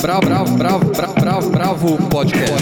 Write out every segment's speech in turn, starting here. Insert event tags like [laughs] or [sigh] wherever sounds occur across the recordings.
Bravo, bravo, bravo, bravo, bravo, bravo podcast.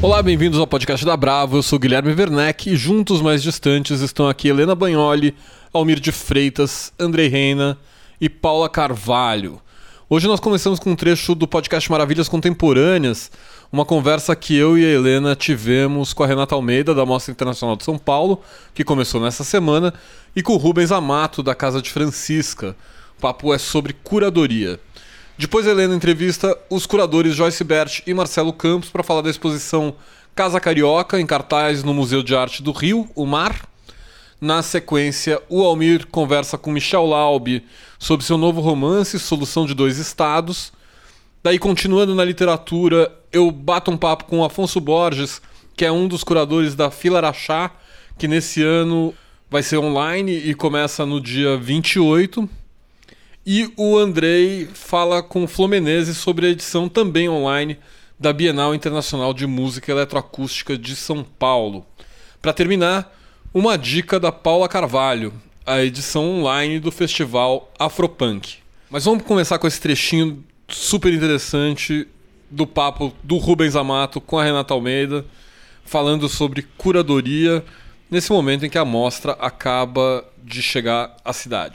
Olá, bem-vindos ao podcast da Bravo. Eu sou Guilherme Werneck e juntos mais distantes estão aqui Helena Bagnoli, Almir de Freitas, Andrei Reina e Paula Carvalho. Hoje nós começamos com um trecho do podcast Maravilhas Contemporâneas, uma conversa que eu e a Helena tivemos com a Renata Almeida, da Mostra Internacional de São Paulo, que começou nessa semana, e com o Rubens Amato, da Casa de Francisca. O papo é sobre curadoria. Depois a Helena entrevista os curadores Joyce Bert e Marcelo Campos para falar da exposição Casa Carioca, em cartaz no Museu de Arte do Rio, o Mar. Na sequência, o Almir conversa com Michel Laube sobre seu novo romance, Solução de Dois Estados. Daí, continuando na literatura, eu bato um papo com Afonso Borges, que é um dos curadores da Fila Araxá, que nesse ano vai ser online e começa no dia 28. E o Andrei fala com o Flomenese sobre a edição também online da Bienal Internacional de Música Eletroacústica de São Paulo. Para terminar, uma dica da Paula Carvalho, a edição online do festival Afropunk. Mas vamos começar com esse trechinho super interessante do papo do Rubens Amato com a Renata Almeida, falando sobre curadoria nesse momento em que a mostra acaba de chegar à cidade.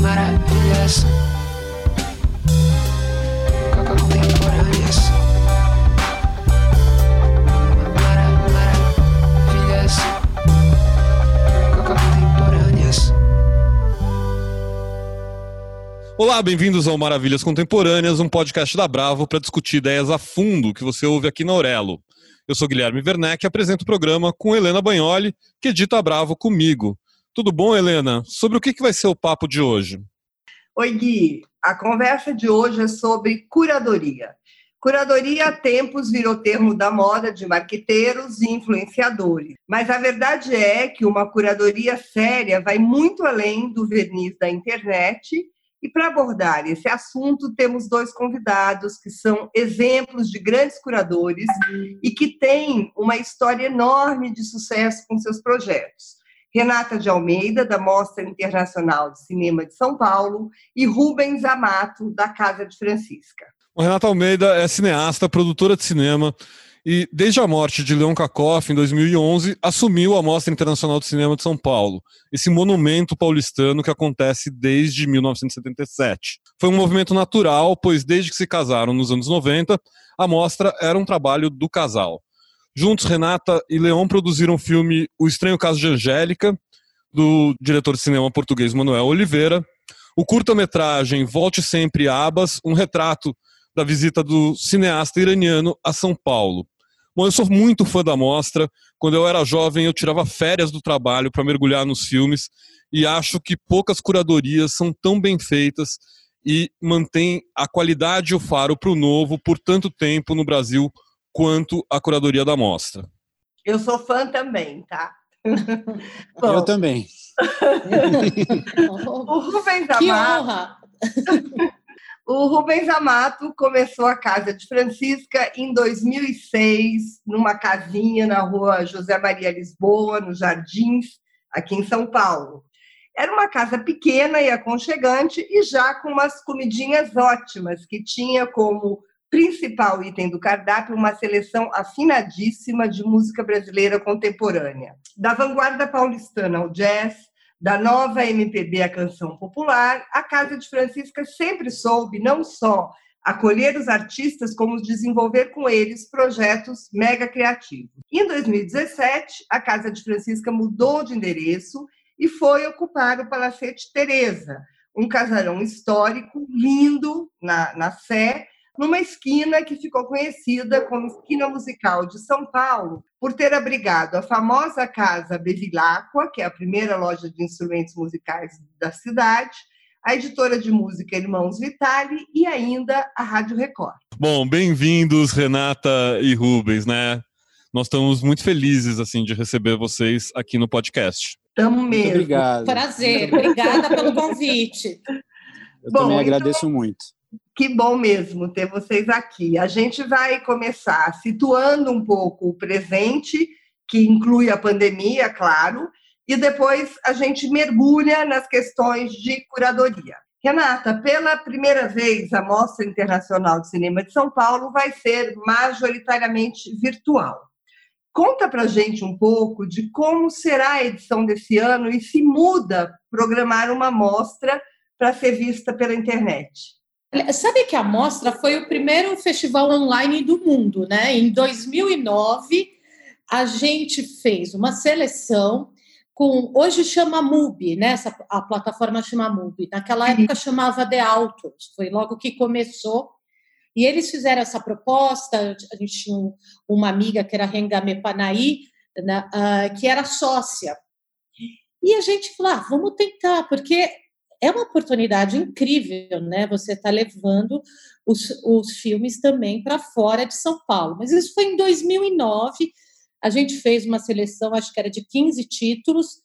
Maravilhas. Olá, bem-vindos ao Maravilhas Contemporâneas, um podcast da Bravo para discutir ideias a fundo que você ouve aqui na Aurelo. Eu sou Guilherme Werneck e apresento o programa com Helena Bagnoli, que edita a Bravo comigo. Tudo bom, Helena? Sobre o que vai ser o papo de hoje? Oi, Gui. A conversa de hoje é sobre curadoria. Curadoria há tempos virou termo da moda de marqueteiros e influenciadores. Mas a verdade é que uma curadoria séria vai muito além do verniz da internet. E para abordar esse assunto, temos dois convidados que são exemplos de grandes curadores e que têm uma história enorme de sucesso com seus projetos. Renata de Almeida, da Mostra Internacional de Cinema de São Paulo, e Rubens Amato, da Casa de Francisca. Renata Almeida é cineasta, produtora de cinema e, desde a morte de Leon Kakoff, em 2011, assumiu a Mostra Internacional de Cinema de São Paulo, esse monumento paulistano que acontece desde 1977. Foi um movimento natural, pois desde que se casaram nos anos 90, a mostra era um trabalho do casal. Juntos, Renata e Leon produziram o filme O Estranho Caso de Angélica, do diretor de cinema português Manuel Oliveira. O curta-metragem Volte Sempre Abas, um retrato da visita do cineasta iraniano a São Paulo. Bom, eu sou muito fã da mostra. Quando eu era jovem, eu tirava férias do trabalho para mergulhar nos filmes e acho que poucas curadorias são tão bem feitas e mantêm a qualidade e o faro para o novo por tanto tempo no Brasil quanto a curadoria da mostra. Eu sou fã também, tá? [laughs] Bom, eu também. [laughs] o Rubens Amato. [laughs] o Rubens Amato começou a Casa de Francisca em 2006, numa casinha na rua José Maria Lisboa, nos Jardins, aqui em São Paulo. Era uma casa pequena e aconchegante e já com umas comidinhas ótimas, que tinha como principal item do cardápio uma seleção afinadíssima de música brasileira contemporânea. Da vanguarda paulistana ao jazz, da nova MPB à canção popular, a Casa de Francisca sempre soube não só acolher os artistas, como desenvolver com eles projetos mega criativos. Em 2017, a Casa de Francisca mudou de endereço e foi ocupar o Palacete Teresa, um casarão histórico lindo na, na Sé, numa esquina que ficou conhecida como Esquina Musical de São Paulo, por ter abrigado a famosa Casa Bevilacqua, que é a primeira loja de instrumentos musicais da cidade, a editora de música Irmãos Vitali e ainda a Rádio Record. Bom, bem-vindos, Renata e Rubens, né? Nós estamos muito felizes assim de receber vocês aqui no podcast. Estamos mesmo. Muito obrigado. Prazer, obrigada pelo convite. Eu Bom, também então agradeço então... muito Que bom mesmo ter vocês aqui. A gente vai começar situando um pouco o presente, que inclui a pandemia, claro, e depois a gente mergulha nas questões de curadoria. Renata, pela primeira vez, a Mostra Internacional de Cinema de São Paulo vai ser majoritariamente virtual. Conta para gente um pouco de como será a edição desse ano e se muda programar uma mostra para ser vista pela internet. Sabe que a mostra foi o primeiro festival online do mundo, né? Em 2009, a gente fez uma seleção com hoje chama MUBI, né? Essa, a plataforma chama MUBI. Naquela época chamava The Autos, foi logo que começou. E eles fizeram essa proposta. A gente tinha uma amiga que era Rengame Panaí, né, uh, que era sócia. E a gente falou: ah, vamos tentar, porque é uma oportunidade incrível, né? Você está levando os, os filmes também para fora de São Paulo. Mas isso foi em 2009. A gente fez uma seleção, acho que era de 15 títulos,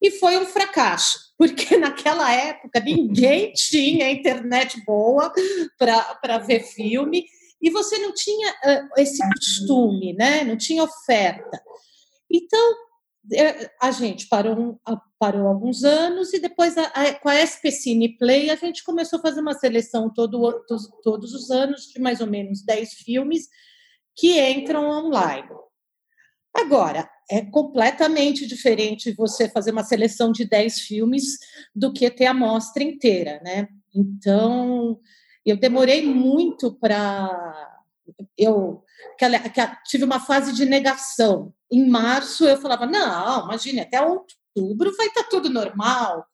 e foi um fracasso, [laughs] porque naquela época ninguém [laughs] tinha internet boa para ver filme e você não tinha uh, esse costume, né? Não tinha oferta. Então a gente parou, parou alguns anos e depois a, a, com a SP Cine Play a gente começou a fazer uma seleção todo, todos, todos os anos de mais ou menos 10 filmes que entram online. Agora, é completamente diferente você fazer uma seleção de 10 filmes do que ter a mostra inteira, né? Então, eu demorei muito para eu que, tive uma fase de negação. Em março eu falava: não, imagine, até outubro vai estar tá tudo normal.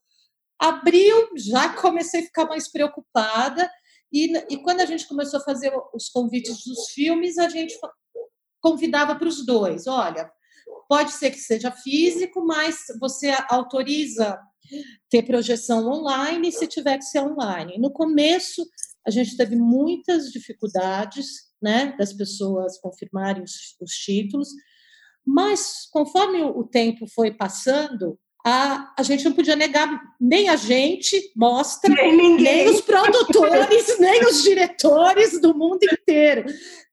Abril já comecei a ficar mais preocupada. E, e quando a gente começou a fazer os convites dos filmes, a gente convidava para os dois: olha, pode ser que seja físico, mas você autoriza ter projeção online se tiver que ser online. No começo, a gente teve muitas dificuldades né, das pessoas confirmarem os, os títulos, mas conforme o tempo foi passando, a, a gente não podia negar nem a gente, mostra, nem, nem os produtores, [laughs] nem os diretores do mundo inteiro.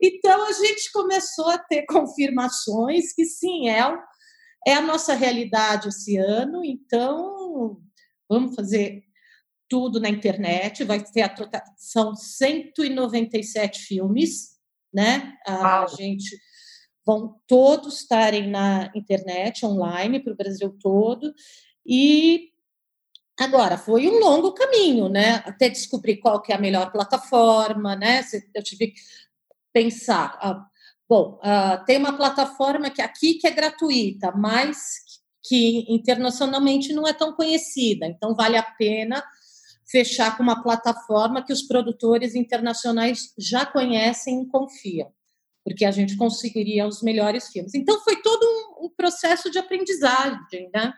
Então a gente começou a ter confirmações que sim, é, é a nossa realidade esse ano, então vamos fazer tudo na internet, vai ter a são 197 filmes, né? A, gente vão todos estarem na internet, online, para o Brasil todo. E agora foi um longo caminho, né? Até descobrir qual que é a melhor plataforma, né? Eu tive que pensar. Ah, bom, ah, tem uma plataforma que aqui que é gratuita, mas que internacionalmente não é tão conhecida, então vale a pena fechar com uma plataforma que os produtores internacionais já conhecem e confiam, porque a gente conseguiria os melhores filmes. Então foi todo um, um processo de aprendizagem, né?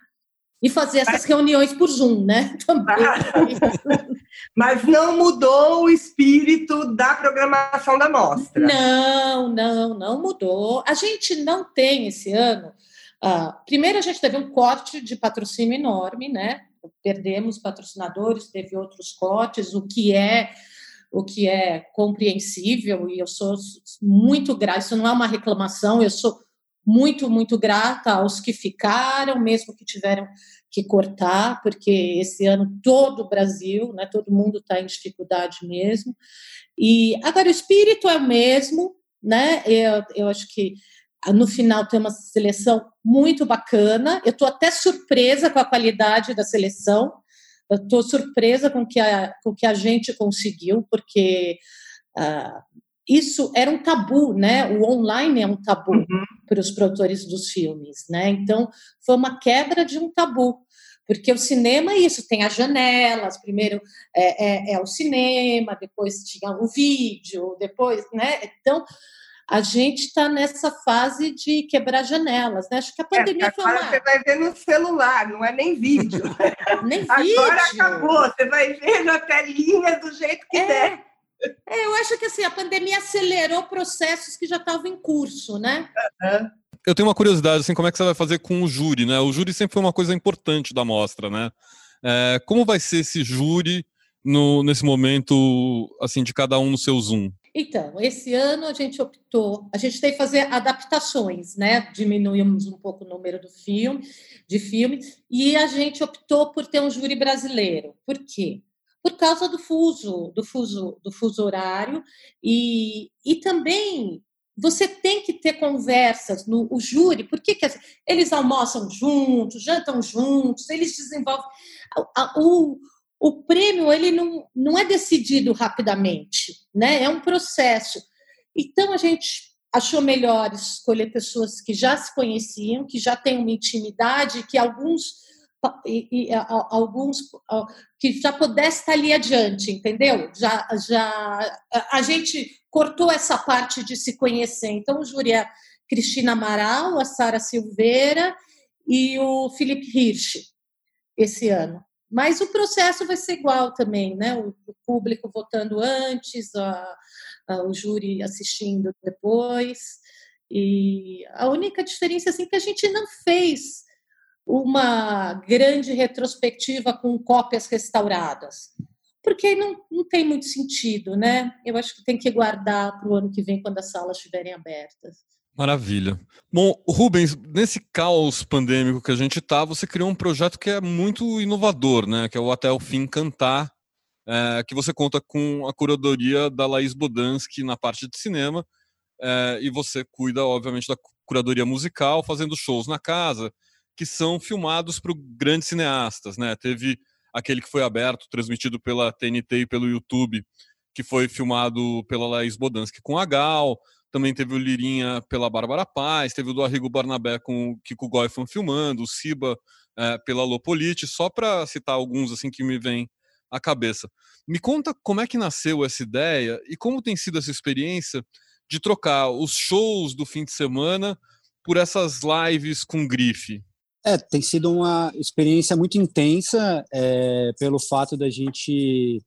E fazer essas reuniões por Zoom, né? [laughs] [laughs] Mas não mudou o espírito da programação da mostra. Não, não, não mudou. A gente não tem esse ano. Uh, primeiro, a gente teve um corte de patrocínio enorme, né? Perdemos patrocinadores, teve outros cortes, o que é o que é compreensível e eu sou muito grata. Isso não é uma reclamação, eu sou muito, muito grata aos que ficaram, mesmo que tiveram que cortar, porque esse ano todo o Brasil, né, todo mundo está em dificuldade mesmo. E agora o espírito é o mesmo, né? Eu, eu acho que no final tem uma seleção muito bacana. Eu estou até surpresa com a qualidade da seleção. Estou surpresa com que a, com que a gente conseguiu, porque uh, isso era um tabu, né? O online é um tabu uhum. para os produtores dos filmes, né? Então foi uma quebra de um tabu. Porque o cinema é isso, tem as janelas, primeiro é, é, é o cinema, depois tinha o vídeo, depois, né? Então, a gente está nessa fase de quebrar janelas, né? Acho que a é, pandemia é, foi uma... você vai ver no celular, não é nem vídeo. [laughs] nem agora vídeo. Agora acabou, você vai ver na telinha do jeito que é. der. É, eu acho que assim, a pandemia acelerou processos que já estavam em curso, né? Uhum. Eu tenho uma curiosidade, assim, como é que você vai fazer com o júri, né? O júri sempre foi uma coisa importante da mostra, né? É, como vai ser esse júri? no, nesse momento, assim, de cada um no seu Zoom? Então, esse ano a gente optou, a gente tem que fazer adaptações, né? Diminuímos um pouco o número do filme, de filme, e a gente optou por ter um júri brasileiro. Por quê? Por causa do fuso, do fuso, do fuso horário, e, e também você tem que ter conversas no o júri, porque que, eles almoçam juntos, jantam juntos, eles desenvolvem. O, o prêmio ele não, não é decidido rapidamente, né? é um processo. Então, a gente achou melhor escolher pessoas que já se conheciam, que já têm uma intimidade, que alguns e, e, alguns que já pudesse estar ali adiante, entendeu? Já, já a gente cortou essa parte de se conhecer. Então, o júri é Cristina Amaral, a Sara Silveira e o Felipe Hirsch esse ano. Mas o processo vai ser igual também, né? O, público votando antes, a, a, o júri assistindo depois. E a única diferença assim que a gente não fez uma grande retrospectiva com cópias restauradas, porque não, não tem muito sentido, né? Eu acho que tem que guardar para o ano que vem, quando as salas estiverem abertas. Maravilha. Bom, Rubens, nesse caos pandêmico que a gente está, você criou um projeto que é muito inovador, né? Que é o Até o Fim Cantar, é, que você conta com a curadoria da Laís Bodansky na parte de cinema, é, e você cuida, obviamente, da curadoria musical, fazendo shows na casa, que são filmados para grandes cineastas, né? Teve aquele que foi aberto, transmitido pela TNT e pelo YouTube, que foi filmado pela Laís Bodansky com a Gal, também teve o Lirinha pela Bárbara Paz, teve o do Arrigo Barnabé com o Kiko Goifan filmando, o Siba é, pela Lopolite, só para citar alguns assim que me vêm à cabeça. Me conta como é que nasceu essa ideia e como tem sido essa experiência de trocar os shows do fim de semana por essas lives com grife. É, tem sido uma experiência muito intensa é, pelo fato da gente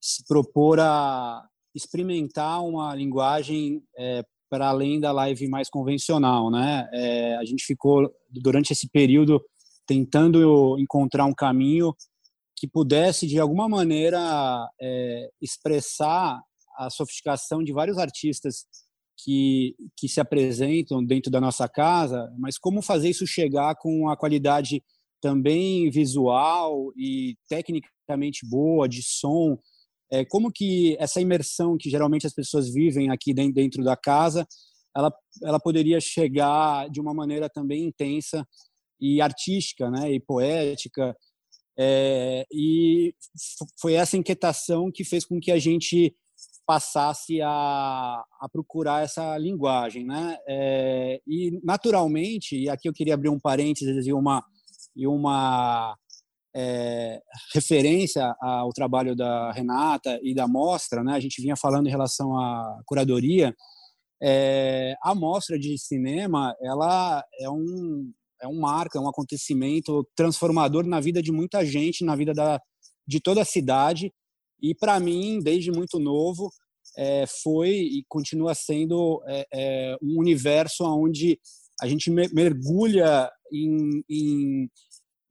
se propor a experimentar uma linguagem é, para além da live mais convencional, né? É, a gente ficou durante esse período tentando encontrar um caminho que pudesse de alguma maneira é, expressar a sofisticação de vários artistas que, que se apresentam dentro da nossa casa, mas como fazer isso chegar com a qualidade também visual e tecnicamente boa de som, é, como que essa imersão que geralmente as pessoas vivem aqui dentro da casa, ela, ela poderia chegar de uma maneira também intensa e artística, né, e poética, é, e foi essa inquietação que fez com que a gente passasse a, a procurar essa linguagem, né? É, e naturalmente, e aqui eu queria abrir um parênteses e uma e uma é, referência ao trabalho da Renata e da mostra, né? A gente vinha falando em relação à curadoria. É, a mostra de cinema, ela é um é um marco, é um acontecimento transformador na vida de muita gente, na vida da, de toda a cidade. E para mim, desde muito novo, é, foi e continua sendo é, é, um universo onde a gente mergulha em, em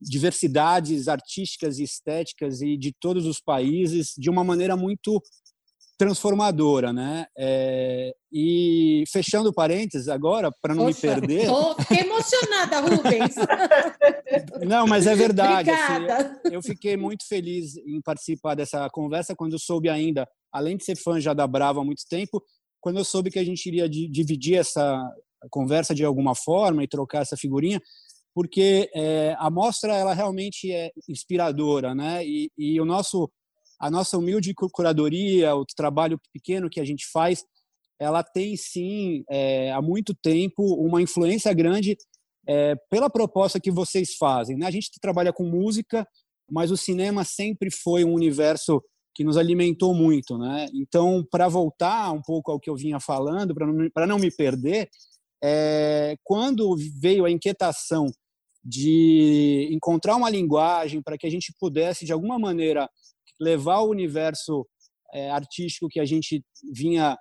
diversidades artísticas e estéticas e de todos os países de uma maneira muito transformadora, né? É, e fechando parênteses agora, para não Poxa, me perder. Fiquei emocionada, Rubens. [laughs] não, mas é verdade. Assim, eu fiquei muito feliz em participar dessa conversa quando eu soube ainda, além de ser fã já da Brava há muito tempo, quando eu soube que a gente iria dividir essa conversa de alguma forma e trocar essa figurinha, porque é, a mostra ela realmente é inspiradora, né? E, e, o nosso a nossa humilde curadoria, o trabalho pequeno que a gente faz, ela tem sim é, há muito tempo uma influência grande é, pela proposta que vocês fazem. Né? A gente trabalha com música, mas o cinema sempre foi um universo que nos alimentou muito, né? Então, para voltar um pouco ao que eu vinha falando, para não, não me perder, é, quando veio a inquietação de encontrar uma linguagem para que a gente pudesse, de alguma maneira, levar o universo é, artístico que a gente vinha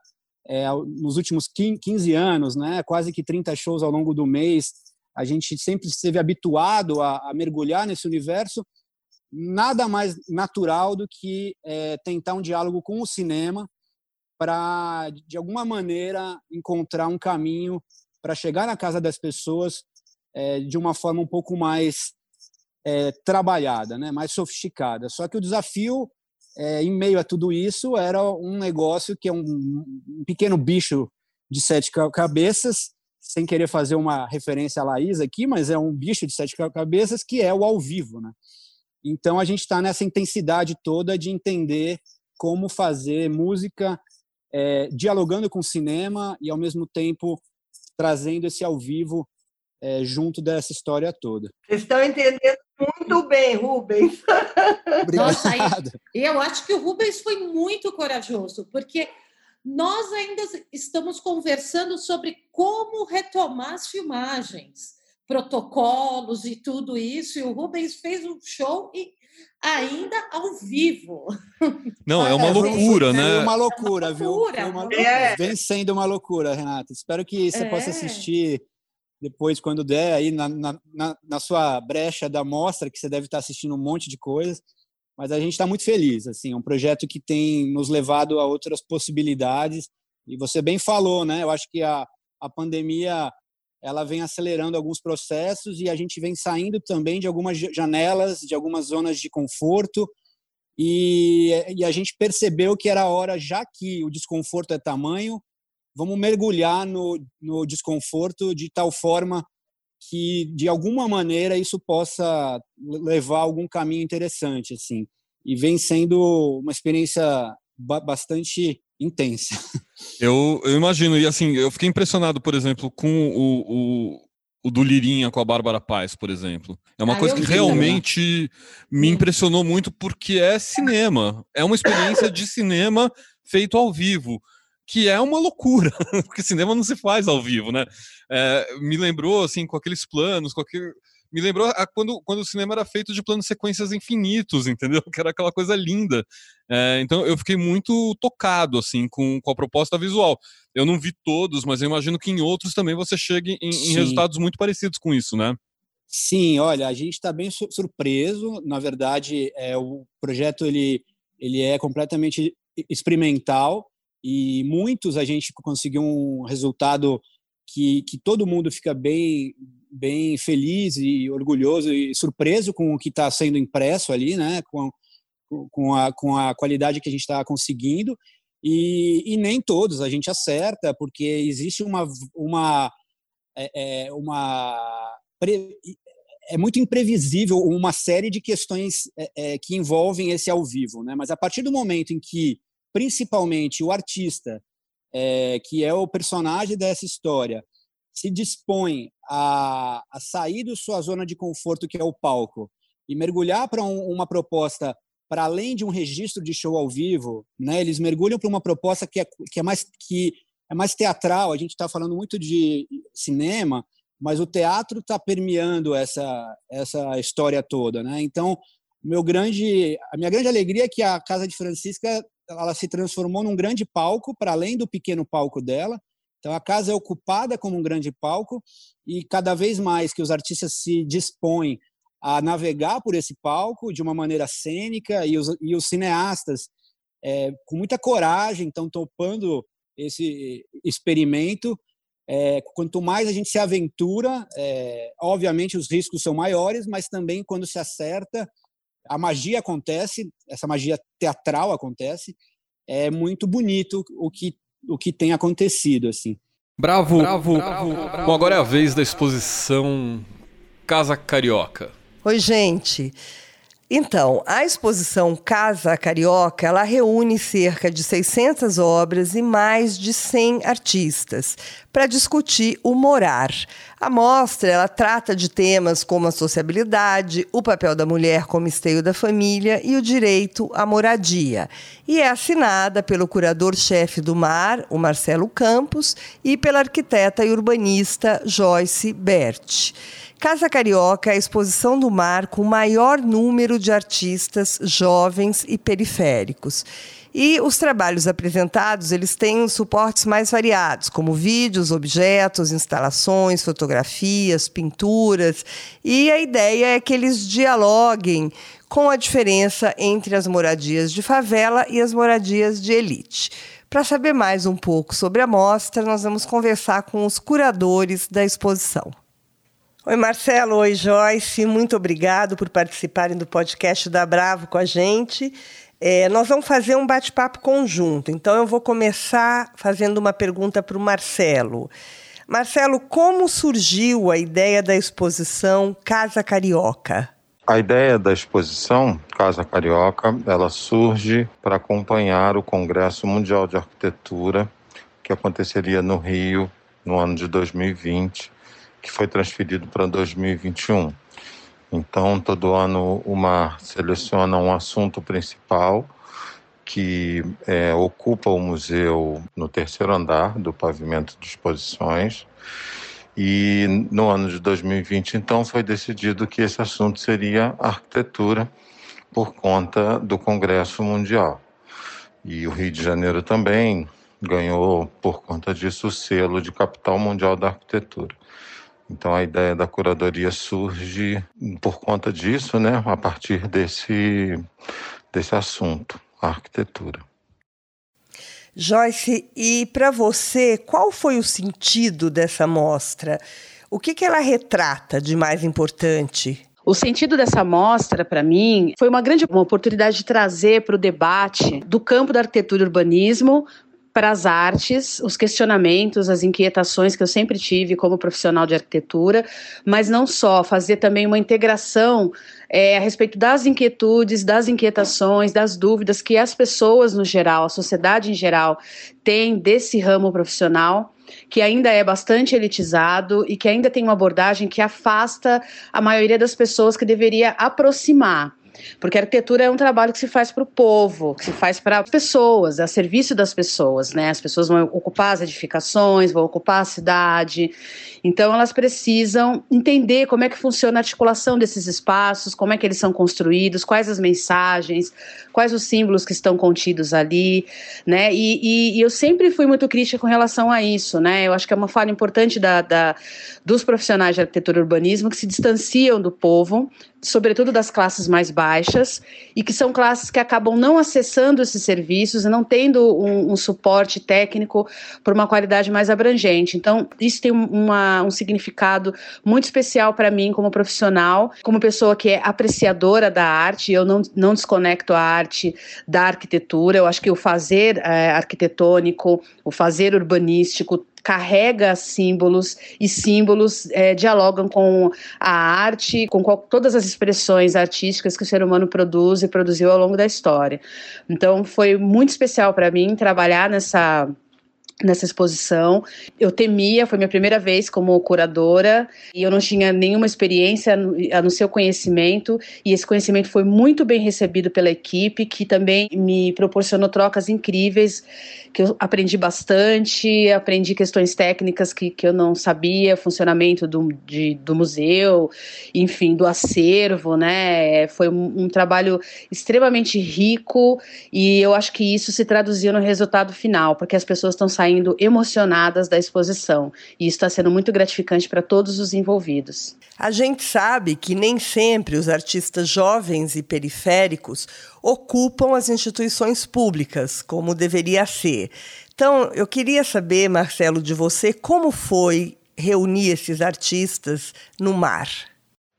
é, nos últimos 15 anos, né, quase que 30 shows ao longo do mês, a gente sempre esteve habituado a, a mergulhar nesse universo nada mais natural do que é, tentar um diálogo com o cinema para, de alguma maneira, encontrar um caminho para chegar na casa das pessoas é, de uma forma um pouco mais é, trabalhada, né, mais sofisticada. Só que o desafio, é, em meio a tudo isso, era um negócio que é um, um pequeno bicho de sete cabeças, sem querer fazer uma referência à Laís aqui, mas é um bicho de sete cabeças que é o ao vivo, né? Então a gente está nessa intensidade toda de entender como fazer música é, dialogando com o cinema e ao mesmo tempo trazendo esse ao vivo é, junto dessa história toda. Vocês estão entendendo muito bem, Rubens. [laughs] Obrigado. Nossa, eu acho que o Rubens foi muito corajoso, porque nós ainda estamos conversando sobre como retomar as filmagens, protocolos e tudo isso, e o Rubens fez um show e ainda ao vivo. Não, é uma é, loucura, né? É uma loucura, é uma viu? É uma... É. Vem sendo uma loucura, Renata. Espero que você é. possa assistir depois, quando der, aí na, na, na, sua brecha da mostra, que você deve estar assistindo um monte de coisas. Mas a gente está muito feliz. Assim, é um projeto que tem nos levado a outras possibilidades. E você bem falou, né? Eu acho que a, a pandemia ela vem acelerando alguns processos e a gente vem saindo também de algumas janelas, de algumas zonas de conforto. E, e a gente percebeu que era hora, já que o desconforto é tamanho, vamos mergulhar no, no desconforto de tal forma que de alguma maneira isso possa levar a algum caminho interessante assim e vem sendo uma experiência bastante intensa. [laughs] Eu, eu imagino, e assim, eu fiquei impressionado, por exemplo, com o, o, o do Lirinha com a Bárbara Paz, por exemplo. É uma ah, coisa que realmente me impressionou muito porque é cinema. É uma experiência de cinema feito ao vivo que é uma loucura, [laughs] porque cinema não se faz ao vivo, né? É, me lembrou, assim, com aqueles planos, com aquele me lembrou a, quando, quando o cinema era feito de planos sequências infinitos, [laughs] entendeu? Que era aquela coisa linda. É, então eu fiquei muito tocado assim com, com a proposta visual. Eu não vi todos, mas eu imagino que em outros também você chegue em, em resultados muito parecidos com isso, né? Sim, olha, a gente está bem surpreso. Na verdade, é, o projeto ele, ele é completamente experimental e muitos a gente conseguiu um resultado que, que todo mundo fica bem bem feliz e orgulhoso e surpreso com o que está sendo impresso ali, né? Com, com, a, com a qualidade que a gente está conseguindo. E, e, nem todos a gente acerta, porque existe uma. uma, é, é uma é muito imprevisível uma série de questões é, é, que envolvem esse ao vivo, né? Mas a partir do momento em que, principalmente, o artista, é, que é o personagem dessa história, se dispõe a, a sair da sua zona de conforto, que é o palco, e mergulhar para um, uma proposta para além de um registro de show ao vivo, né? Eles mergulham para uma proposta que é, que é mais que é mais teatral. A gente está falando muito de cinema, mas o teatro está permeando essa essa história toda, né? Então, meu grande a minha grande alegria é que a Casa de Francisca ela se transformou num grande palco para além do pequeno palco dela então a casa é ocupada como um grande palco e cada vez mais que os artistas se dispõem a navegar por esse palco de uma maneira cênica e os, e os cineastas é, com muita coragem estão topando esse experimento. É, quanto mais a gente se aventura, é, obviamente os riscos são maiores, mas também quando se acerta, a magia acontece, essa magia teatral acontece. É muito bonito o que o que tem acontecido assim. Bravo, bravo, bravo, bravo. Bom, agora é a vez da exposição Casa Carioca. Oi, gente. Então, a exposição Casa Carioca, ela reúne cerca de 600 obras e mais de 100 artistas para discutir o morar. A mostra, ela trata de temas como a sociabilidade, o papel da mulher como esteio da família e o direito à moradia. E é assinada pelo curador-chefe do mar, o Marcelo Campos, e pela arquiteta e urbanista Joyce Bert. Casa Carioca é a exposição do mar com o maior número de artistas jovens e periféricos. E os trabalhos apresentados, eles têm suportes mais variados, como vídeos, objetos, instalações, fotografias, pinturas. E a ideia é que eles dialoguem com a diferença entre as moradias de favela e as moradias de elite. Para saber mais um pouco sobre a mostra, nós vamos conversar com os curadores da exposição. Oi, Marcelo. Oi, Joyce. Muito obrigado por participarem do podcast da Bravo com a gente. É, nós vamos fazer um bate-papo conjunto. Então, eu vou começar fazendo uma pergunta para o Marcelo. Marcelo, como surgiu a ideia da exposição Casa Carioca? A ideia da exposição Casa Carioca, ela surge para acompanhar o Congresso Mundial de Arquitetura que aconteceria no Rio no ano de 2020, que foi transferido para 2021. Então, todo ano o MAR seleciona um assunto principal que é, ocupa o museu no terceiro andar do pavimento de exposições e no ano de 2020, então, foi decidido que esse assunto seria arquitetura por conta do Congresso Mundial. E o Rio de Janeiro também ganhou, por conta disso, o selo de capital mundial da arquitetura. Então a ideia da curadoria surge por conta disso, né, a partir desse, desse assunto, a arquitetura. Joyce, e para você, qual foi o sentido dessa mostra? O que, que ela retrata de mais importante? O sentido dessa mostra, para mim, foi uma grande uma oportunidade de trazer para o debate do campo da arquitetura e urbanismo para as artes, os questionamentos, as inquietações que eu sempre tive como profissional de arquitetura, mas não só, fazer também uma integração é, a respeito das inquietudes, das inquietações, das dúvidas que as pessoas no geral, a sociedade em geral, tem desse ramo profissional que ainda é bastante elitizado e que ainda tem uma abordagem que afasta a maioria das pessoas que deveria aproximar. Porque a arquitetura é um trabalho que se faz para o povo, que se faz para as pessoas, a serviço das pessoas, né? As pessoas vão ocupar as edificações, vão ocupar a cidade. Então elas precisam entender como é que funciona a articulação desses espaços, como é que eles são construídos, quais as mensagens, quais os símbolos que estão contidos ali, né? E, e, e eu sempre fui muito crítica com relação a isso, né? Eu acho que é uma falha importante da, da dos profissionais de arquitetura e urbanismo que se distanciam do povo, sobretudo das classes mais baixas, e que são classes que acabam não acessando esses serviços e não tendo um, um suporte técnico por uma qualidade mais abrangente. Então, isso tem uma, um significado muito especial para mim como profissional, como pessoa que é apreciadora da arte, eu não, não desconecto a arte da arquitetura, eu acho que o fazer é, arquitetônico, o fazer urbanístico, carrega símbolos e símbolos é, dialogam com a arte, com qual, todas as expressões artísticas que o ser humano produz e produziu ao longo da história. Então foi muito especial para mim trabalhar nessa nessa exposição. Eu temia, foi minha primeira vez como curadora e eu não tinha nenhuma experiência a no seu conhecimento e esse conhecimento foi muito bem recebido pela equipe que também me proporcionou trocas incríveis que eu aprendi bastante, aprendi questões técnicas que, que eu não sabia, funcionamento do, de, do museu, enfim, do acervo, né? Foi um, um trabalho extremamente rico e eu acho que isso se traduziu no resultado final, porque as pessoas estão saindo emocionadas da exposição e isso está sendo muito gratificante para todos os envolvidos. A gente sabe que nem sempre os artistas jovens e periféricos ocupam as instituições públicas, como deveria ser. Então, eu queria saber, Marcelo, de você, como foi reunir esses artistas no mar?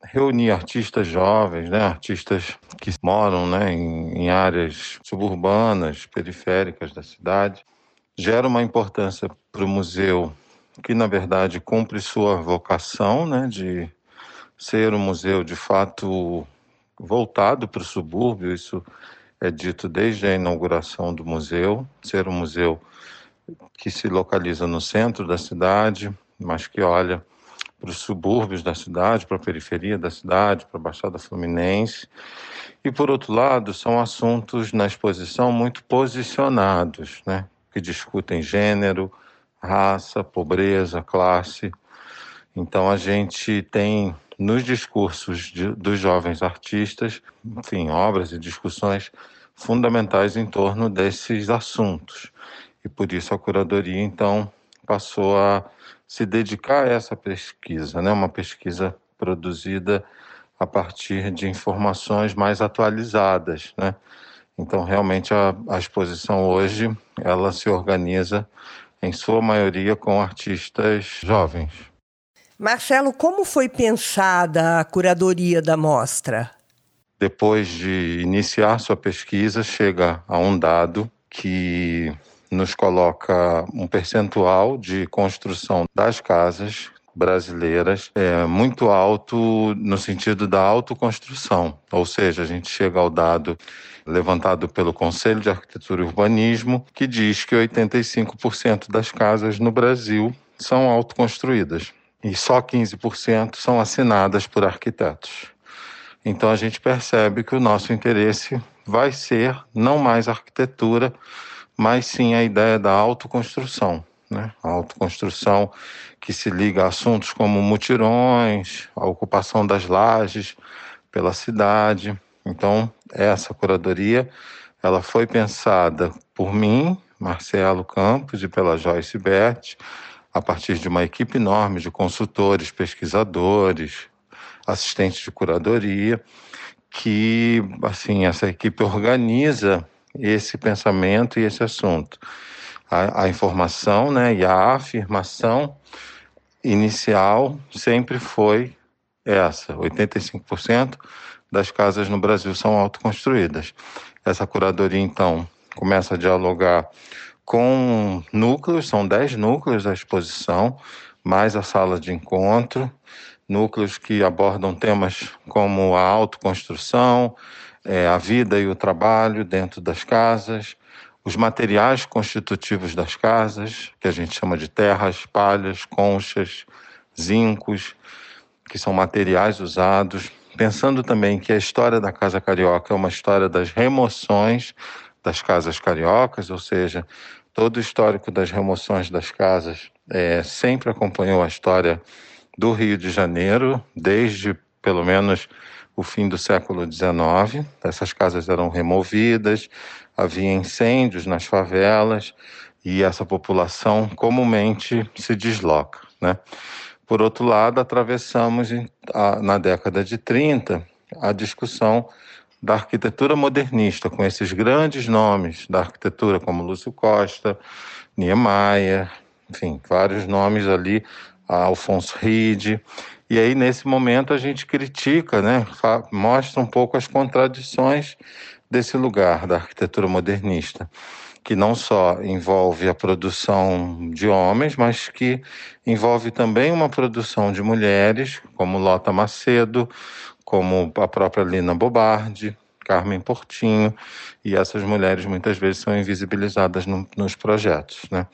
Reunir artistas jovens, né, artistas que moram né, em, em áreas suburbanas, periféricas da cidade, gera uma importância para o museu que, na verdade, cumpre sua vocação né, de ser um museu de fato voltado para o subúrbio, isso é dito desde a inauguração do museu, ser um museu que se localiza no centro da cidade, mas que olha para os subúrbios da cidade, para a periferia da cidade, para a Baixada Fluminense. E, por outro lado, são assuntos na exposição muito posicionados, né? Que discutem gênero, raça, pobreza, classe. Então, a gente tem nos discursos de, dos jovens artistas, enfim, obras e discussões fundamentais em torno desses assuntos. E por isso a curadoria, então, passou a se dedicar a essa pesquisa, né? uma pesquisa produzida a partir de informações mais atualizadas, né? Então, realmente, a, a exposição hoje, ela se organiza, em sua maioria, com artistas jovens. Marcelo, como foi pensada a curadoria da mostra? Depois de iniciar sua pesquisa, chega a um dado que nos coloca um percentual de construção das casas brasileiras é muito alto no sentido da autoconstrução, ou seja, a gente chega ao dado levantado pelo Conselho de Arquitetura e Urbanismo, que diz que 85% das casas no Brasil são autoconstruídas e só 15% são assinadas por arquitetos. Então a gente percebe que o nosso interesse vai ser não mais arquitetura, mas sim a ideia da autoconstrução. Né? A autoconstrução que se liga a assuntos como mutirões, a ocupação das lajes pela cidade. Então, essa curadoria ela foi pensada por mim, Marcelo Campos e pela Joyce Bert, a partir de uma equipe enorme de consultores, pesquisadores, assistentes de curadoria, que assim essa equipe organiza esse pensamento e esse assunto. A, a informação né, e a afirmação inicial sempre foi essa: 85% das casas no Brasil são autoconstruídas. Essa curadoria, então, começa a dialogar com núcleos, são 10 núcleos da exposição, mais a sala de encontro, núcleos que abordam temas como a autoconstrução, é, a vida e o trabalho dentro das casas, os materiais constitutivos das casas, que a gente chama de terras, palhas, conchas, zincos, que são materiais usados. Pensando também que a história da Casa Carioca é uma história das remoções das casas cariocas, ou seja, todo o histórico das remoções das casas é, sempre acompanhou a história do Rio de Janeiro, desde pelo menos o fim do século XIX. Essas casas eram removidas, havia incêndios nas favelas e essa população comumente se desloca. Né? Por outro lado, atravessamos na década de 30 a discussão da arquitetura modernista, com esses grandes nomes da arquitetura, como Lúcio Costa, Niemeyer, enfim, vários nomes ali, Alfonso Ride. E aí, nesse momento, a gente critica, né, mostra um pouco as contradições desse lugar da arquitetura modernista, que não só envolve a produção de homens, mas que envolve também uma produção de mulheres, como Lota Macedo, como a própria Lina Bobardi, Carmen Portinho, e essas mulheres muitas vezes são invisibilizadas no, nos projetos. Né?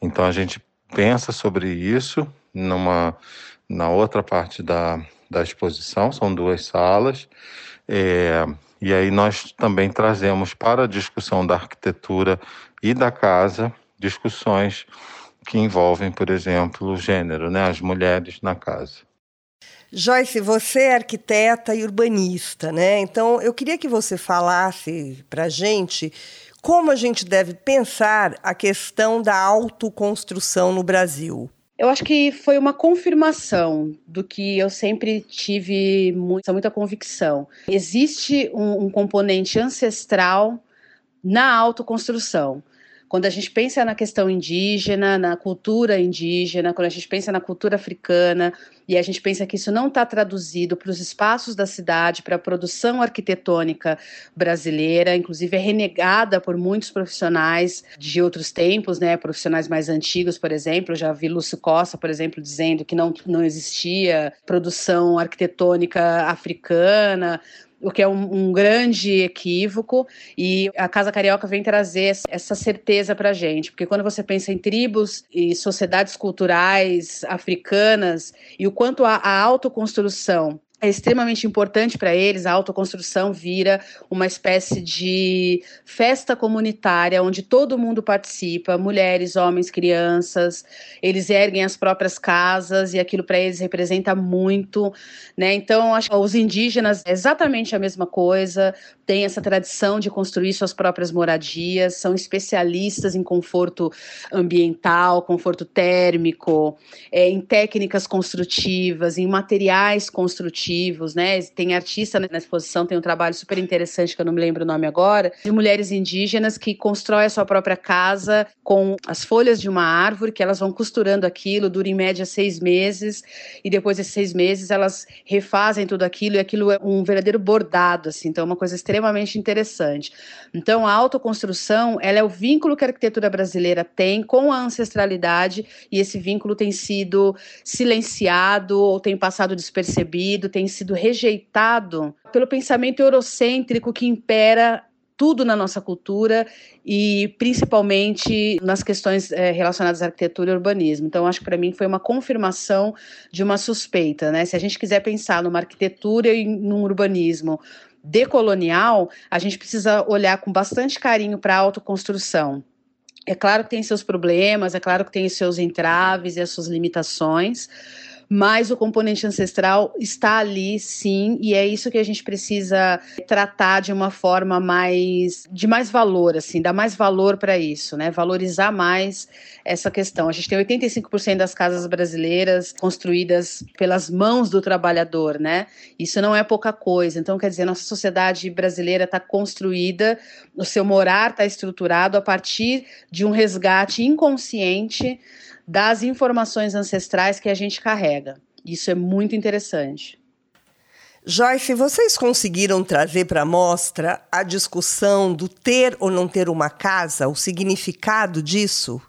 Então a gente pensa sobre isso numa na outra parte da, da exposição, são duas salas. É, e aí nós também trazemos para a discussão da arquitetura e da casa discussões que envolvem, por exemplo, o gênero, né, as mulheres na casa. Joyce, você é arquiteta e urbanista, né? Então eu queria que você falasse para a gente como a gente deve pensar a questão da autoconstrução no Brasil. Eu acho que foi uma confirmação do que eu sempre tive muita, muita convicção. Existe um, um componente ancestral na autoconstrução. Quando a gente pensa na questão indígena, na cultura indígena, quando a gente pensa na cultura africana, e a gente pensa que isso não está traduzido para os espaços da cidade, para a produção arquitetônica brasileira, inclusive é renegada por muitos profissionais de outros tempos, né, profissionais mais antigos, por exemplo, já vi Lúcio Costa, por exemplo, dizendo que não, não existia produção arquitetônica africana, o que é um, um, grande equívoco, e a Casa Carioca vem trazer essa certeza para a gente, porque quando você pensa em tribos e sociedades culturais africanas e o quanto a, a autoconstrução é extremamente importante para eles, a autoconstrução vira uma espécie de festa comunitária onde todo mundo participa, mulheres, homens, crianças, eles erguem as próprias casas e aquilo para eles representa muito, né? Então, acho que os indígenas é exatamente a mesma coisa, têm essa tradição de construir suas próprias moradias, são especialistas em conforto ambiental, conforto térmico, é, em técnicas construtivas, em materiais construtivos coletivos, né? Tem artista na exposição, tem um trabalho super interessante que eu não me lembro o nome agora, de mulheres indígenas que constroem a sua própria casa com as folhas de uma árvore, que elas vão costurando aquilo, dura em média seis meses, e depois desses seis meses elas refazem tudo aquilo, e aquilo é um verdadeiro bordado, assim, então é uma coisa extremamente interessante. Então a autoconstrução, ela é o vínculo que a arquitetura brasileira tem com a ancestralidade, e esse vínculo tem sido silenciado ou tem passado despercebido, tem sido rejeitado pelo pensamento eurocêntrico que impera tudo na nossa cultura e principalmente nas questões é, relacionadas à arquitetura e urbanismo. Então, acho que para mim foi uma confirmação de uma suspeita. Né? Se a gente quiser pensar numa arquitetura e num urbanismo decolonial, a gente precisa olhar com bastante carinho para a autoconstrução. É claro que tem seus problemas, é claro que tem seus entraves e as suas limitações, mas o componente ancestral está ali sim, e é isso que a gente precisa tratar de uma forma mais de mais valor, assim, dar mais valor para isso, né? Valorizar mais essa questão. A gente tem 85% das casas brasileiras construídas pelas mãos do trabalhador, né? Isso não é pouca coisa. Então, quer dizer, nossa sociedade brasileira está construída, o seu morar está estruturado a partir de um resgate inconsciente das informações ancestrais que a gente carrega. Isso é muito interessante. Joyce, vocês conseguiram trazer para a mostra a discussão do ter ou não ter uma casa, o significado disso?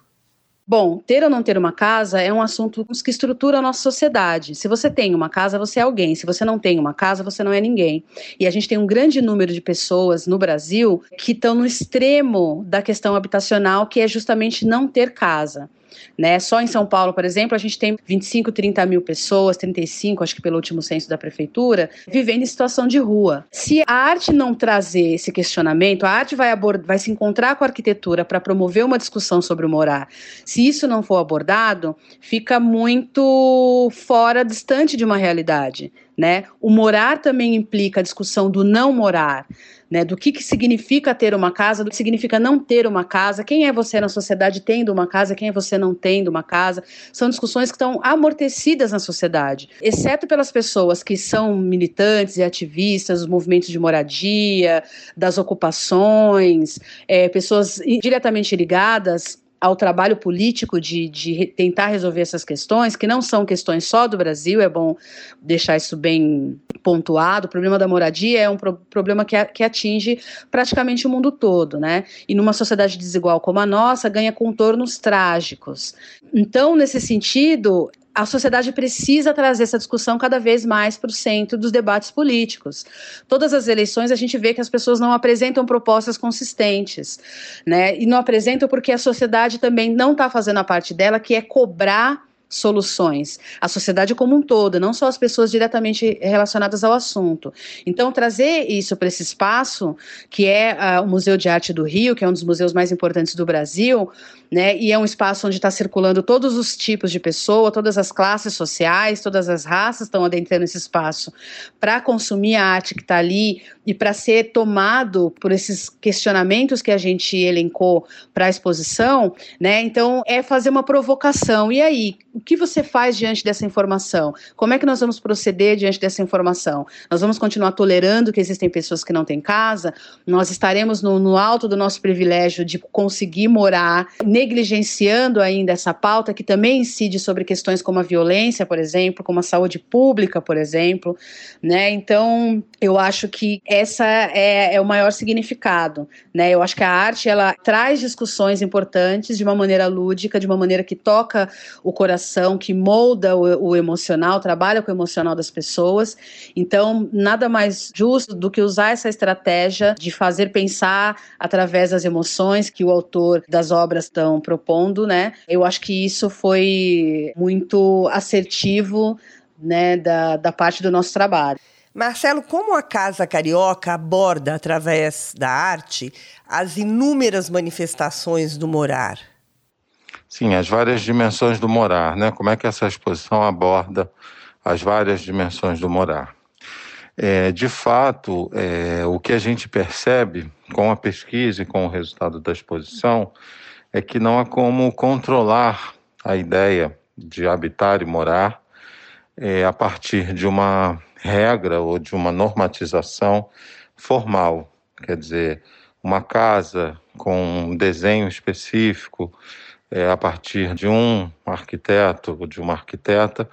Bom, ter ou não ter uma casa é um assunto que estrutura a nossa sociedade. Se você tem uma casa, você é alguém. Se você não tem uma casa, você não é ninguém. E a gente tem um grande número de pessoas no Brasil que estão no extremo da questão habitacional, que é justamente não ter casa. Né? Só em São Paulo, por exemplo, a gente tem 25, 30 mil pessoas, 35, acho que pelo último censo da prefeitura, vivendo em situação de rua. Se a arte não trazer esse questionamento, a arte vai, vai se encontrar com a arquitetura para promover uma discussão sobre o morar. Se isso não for abordado, fica muito fora, distante de uma realidade. Né? O morar também implica a discussão do não morar né, do que, que significa ter uma casa, do que significa não ter uma casa, quem é você na sociedade tendo uma casa, quem é você não tendo uma casa. São discussões que estão amortecidas na sociedade, exceto pelas pessoas que são militantes e ativistas dos movimentos de moradia, das ocupações, é, pessoas diretamente ligadas ao trabalho político de, de tentar resolver essas questões, que não são questões só do Brasil, é bom deixar isso bem pontuado. O problema da moradia é um pro problema que, que atinge praticamente o mundo todo, né? E numa sociedade desigual como a nossa, ganha contornos trágicos. Então, nesse sentido, a sociedade precisa trazer essa discussão cada vez mais para o centro dos debates políticos. Todas as eleições a gente vê que as pessoas não apresentam propostas consistentes, né? E não apresentam porque a sociedade também não está fazendo a parte dela, que é cobrar soluções, a sociedade como um todo, não só as pessoas diretamente relacionadas ao assunto. Então, trazer isso para esse espaço, que é uh, o Museu de Arte do Rio, que é um dos museus mais importantes do Brasil, né, e é um espaço onde está circulando todos os tipos de pessoa, todas as classes sociais, todas as raças estão adentrando esse espaço para consumir a arte que está ali e para ser tomado por esses questionamentos que a gente elencou para a exposição, né? Então, é fazer uma provocação. E aí, o que você faz diante dessa informação? Como é que nós vamos proceder diante dessa informação? Nós vamos continuar tolerando que existem pessoas que não têm casa? Nós estaremos no, no alto do nosso privilégio de conseguir morar, negligenciando ainda essa pauta que também incide sobre questões como a violência, por exemplo, como a saúde pública, por exemplo, né? Então, eu acho que essa é, é o maior significado, né? Eu acho que a arte ela traz discussões importantes de uma maneira lúdica, de uma maneira que toca o coração que molda o, o, emocional, trabalha com o emocional das pessoas. Então, nada mais justo do que usar essa estratégia de fazer pensar através das emoções que o autor das obras estão propondo, né? Eu acho que isso foi muito assertivo, né, da, da parte do nosso trabalho. Marcelo, como a Casa Carioca aborda, através da arte, as inúmeras manifestações do morar? Sim, as várias dimensões do morar, né? Como é que essa exposição aborda as várias dimensões do morar? É, de fato, é, o que a gente percebe com a pesquisa e com o resultado da exposição é que não há como controlar a ideia de habitar e morar é, a partir de uma regra ou de uma normatização formal. Quer dizer, uma casa com um desenho específico, é, a partir de um arquiteto ou de uma arquiteta,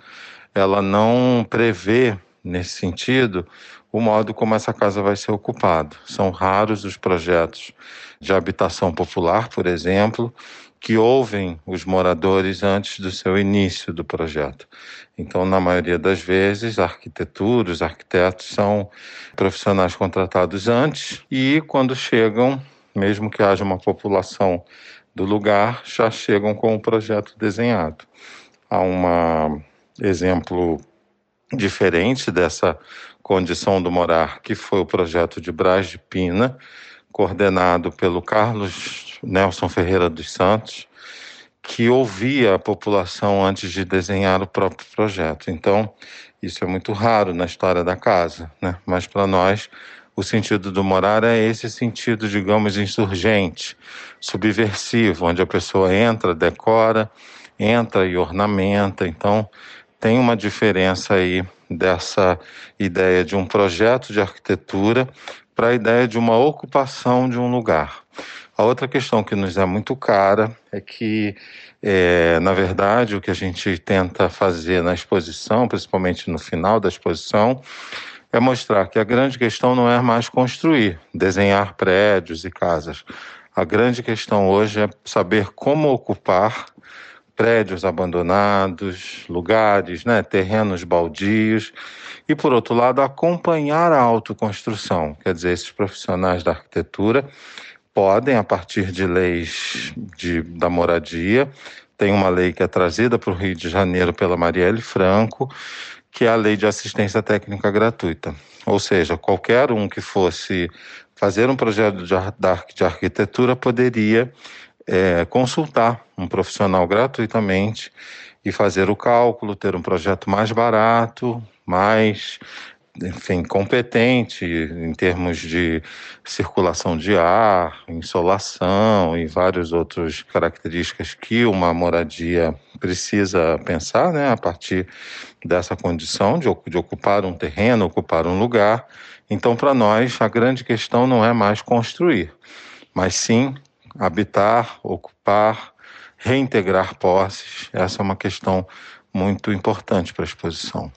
ela não prevê, nesse sentido, o modo como essa casa vai ser ocupada. São raros os projetos de habitação popular, por exemplo, que ouvem os moradores antes do seu início do projeto. Então, na maioria das vezes, a arquitetura, os arquitetos são profissionais contratados antes e, quando chegam, mesmo que haja uma população do lugar, já chegam com o projeto desenhado. Há um exemplo diferente dessa condição do morar, que foi o projeto de Braz de Pina, coordenado pelo Carlos Nelson Ferreira dos Santos, que ouvia a população antes de desenhar o próprio projeto. Então, isso é muito raro na história da casa, né? Mas para nós, o sentido do morar é esse sentido, digamos, insurgente, subversivo, onde a pessoa entra, decora, entra e ornamenta. Então, tem uma diferença aí dessa ideia de um projeto de arquitetura para a ideia de uma ocupação de um lugar. A outra questão que nos é muito cara é que, é, na verdade, o que a gente tenta fazer na exposição, principalmente no final da exposição, é mostrar que a grande questão não é mais construir, desenhar prédios e casas. A grande questão hoje é saber como ocupar prédios abandonados, lugares, né, terrenos baldios, e, por outro lado, acompanhar a autoconstrução. Quer dizer, esses profissionais da arquitetura podem, a partir de leis de, da moradia, tem uma lei que é trazida para o Rio de Janeiro pela Marielle Franco, que é a Lei de Assistência Técnica Gratuita. Ou seja, qualquer um que fosse fazer um projeto de, arquitetura poderia é, consultar um profissional gratuitamente e fazer o cálculo, ter um projeto mais barato, mais enfim, competente em termos de circulação de ar, insolação e várias outras características que uma moradia precisa pensar, né, a partir dessa condição de, de ocupar um terreno, ocupar um lugar. Então, para nós, a grande questão não é mais construir, mas sim habitar, ocupar, reintegrar posses. Essa é uma questão muito importante para a exposição.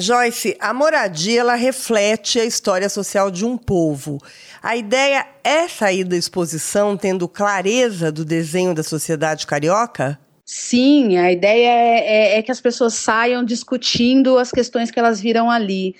Joyce, a moradia ela reflete a história social de um povo. A ideia é sair da exposição tendo clareza do desenho da sociedade carioca? Sim, a ideia é, é, é que as pessoas saiam discutindo as questões que elas viram ali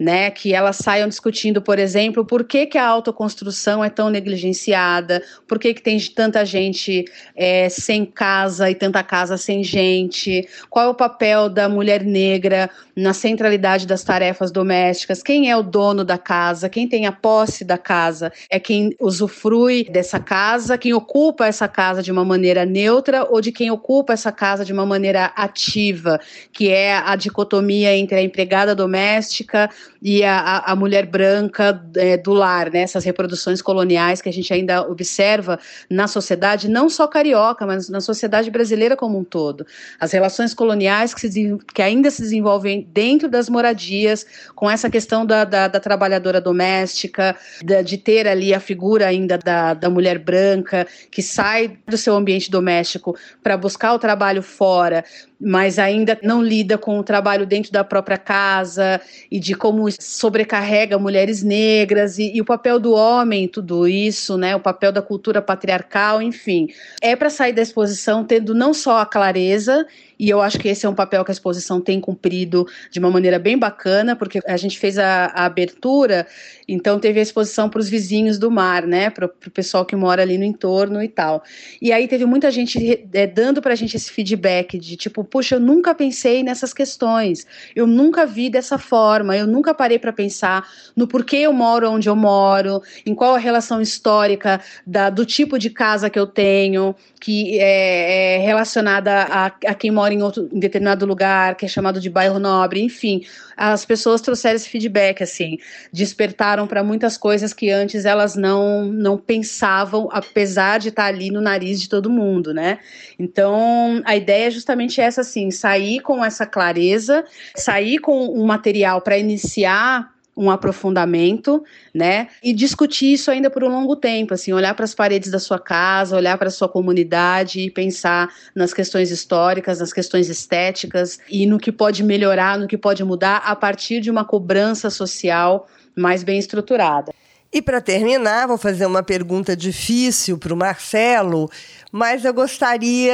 né, que elas saiam discutindo, por exemplo, por que, que a autoconstrução é tão negligenciada, por que, que tem tanta gente é, sem casa e tanta casa sem gente, qual é o papel da mulher negra na centralidade das tarefas domésticas, quem é o dono da casa, quem tem a posse da casa, é quem usufrui dessa casa, quem ocupa essa casa de uma maneira neutra ou de quem ocupa essa casa de uma maneira ativa, que é a dicotomia entre a empregada doméstica e a, a mulher branca é, do lar, né? essas reproduções coloniais que a gente ainda observa na sociedade, não só carioca, mas na sociedade brasileira como um todo. As relações coloniais que, se, que ainda se desenvolvem dentro das moradias, com essa questão da, da, da trabalhadora doméstica, da, de ter ali a figura ainda da, da mulher branca que sai do seu ambiente doméstico para buscar o trabalho fora, mas ainda não lida com o trabalho dentro da própria casa e de como sobrecarrega mulheres negras e, e o papel do homem, tudo isso, né? O papel da cultura patriarcal, enfim. É para sair da exposição tendo não só a clareza e eu acho que esse é um papel que a exposição tem cumprido de uma maneira bem bacana, porque a gente fez a, a abertura, então teve a exposição para os vizinhos do mar, né? Para o pessoal que mora ali no entorno e tal. E aí teve muita gente é, dando para a gente esse feedback de tipo, puxa, eu nunca pensei nessas questões, eu nunca vi dessa forma, eu nunca parei para pensar no porquê eu moro onde eu moro, em qual a relação histórica da, do tipo de casa que eu tenho, que é, é relacionada a, a quem mora mora em, outro, em determinado lugar, que é chamado de bairro nobre, enfim, as pessoas trouxeram esse feedback, assim, despertaram para muitas coisas que antes elas não, não pensavam, apesar de estar ali no nariz de todo mundo, né? Então, a ideia é justamente essa, assim, sair com essa clareza, sair com um material para iniciar um aprofundamento, né? E discutir isso ainda por um longo tempo, assim, olhar para as paredes da sua casa, olhar para a sua comunidade e pensar nas questões históricas, nas questões estéticas e no que pode melhorar, no que pode mudar a partir de uma cobrança social mais bem estruturada. E para terminar, vou fazer uma pergunta difícil para o Marcelo, mas eu gostaria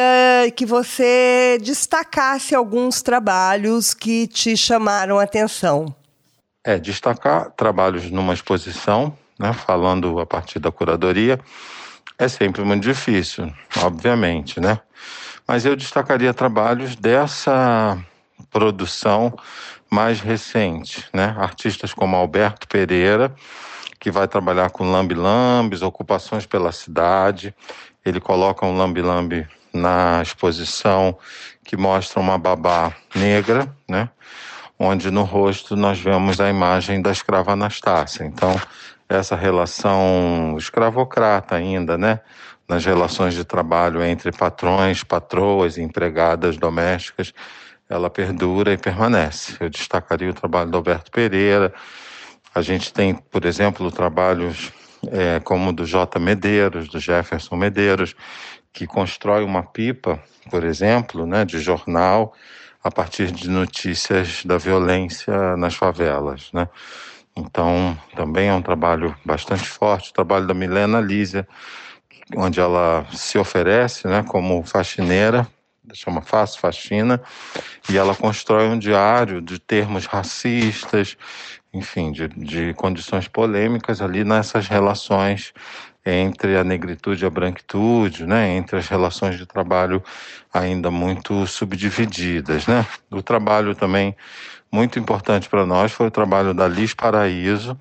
que você destacasse alguns trabalhos que te chamaram a atenção. É, destacar trabalhos numa exposição, né, falando a partir da curadoria, é sempre muito difícil, obviamente, né? Mas eu destacaria trabalhos dessa produção mais recente, né? Artistas como Alberto Pereira, que vai trabalhar com lambi-lambes, ocupações pela cidade. Ele coloca um lambi-lambe na exposição que mostra uma babá negra, né? Onde no rosto nós vemos a imagem da escrava Anastácia. Então, essa relação escravocrata ainda, né? Nas relações de trabalho entre patrões, patroas empregadas domésticas, ela perdura e permanece. Eu destacaria o trabalho do Alberto Pereira. A gente tem, por exemplo, trabalhos é, como o do J. Medeiros, do Jefferson Medeiros, que constrói uma pipa, por exemplo, né, de jornal, a partir de notícias da violência nas favelas, né? Então, também é um trabalho bastante forte, o trabalho da Milena Lísia, onde ela se oferece, né, como faxineira, chama Faço Faxina, e ela constrói um diário de termos racistas, enfim, de, de condições polêmicas ali nessas relações entre a negritude e a branquitude, né, entre as relações de trabalho ainda muito subdivididas, né. O trabalho também muito importante para nós foi o trabalho da Liz Paraíso,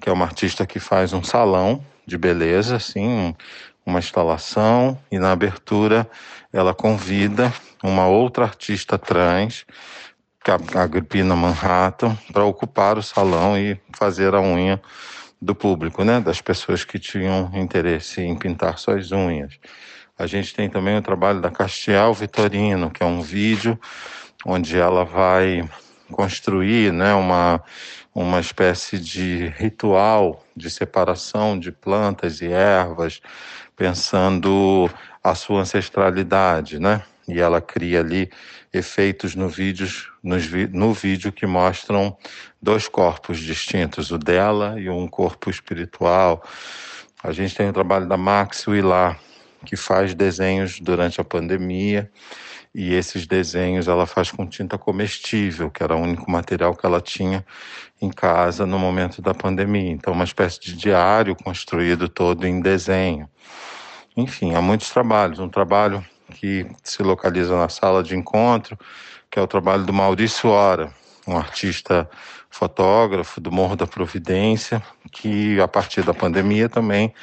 que é uma artista que faz um salão de beleza, assim, uma instalação e na abertura ela convida uma outra artista trans, é a Agripina Manhattan, para ocupar o salão e fazer a unha do público, né, das pessoas que tinham interesse em pintar suas unhas. A gente tem também o trabalho da Castiel Vitorino, que é um vídeo onde ela vai construir, né, uma uma espécie de ritual de separação de plantas e ervas, pensando a sua ancestralidade, né? E ela cria ali efeitos no vídeo, no vídeo que mostram dois corpos distintos, o dela e um corpo espiritual. A gente tem o trabalho da Max Willar, que faz desenhos durante a pandemia, e esses desenhos ela faz com tinta comestível, que era o único material que ela tinha em casa no momento da pandemia. Então, uma espécie de diário construído todo em desenho. Enfim, há muitos trabalhos. Um trabalho que se localiza na sala de encontro, que é o trabalho do Maurício Ora, um artista fotógrafo do Morro da Providência, que a partir da pandemia também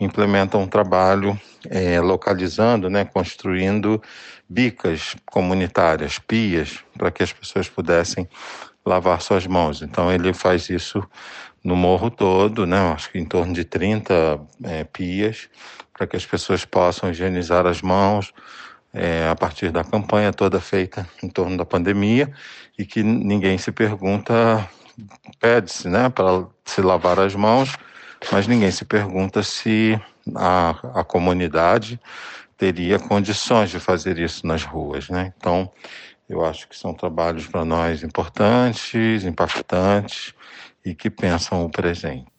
implementa um trabalho é, localizando, né, construindo bicas comunitárias, pias, para que as pessoas pudessem lavar suas mãos. Então ele faz isso no morro todo, né, acho que em torno de 30 é, pias, para que as pessoas possam higienizar as mãos é, a partir da campanha toda feita em torno da pandemia e que ninguém se pergunta, pede-se né, para se lavar as mãos, mas ninguém se pergunta se a, a comunidade teria condições de fazer isso nas ruas. Né? Então, eu acho que são trabalhos para nós importantes, impactantes e que pensam o presente.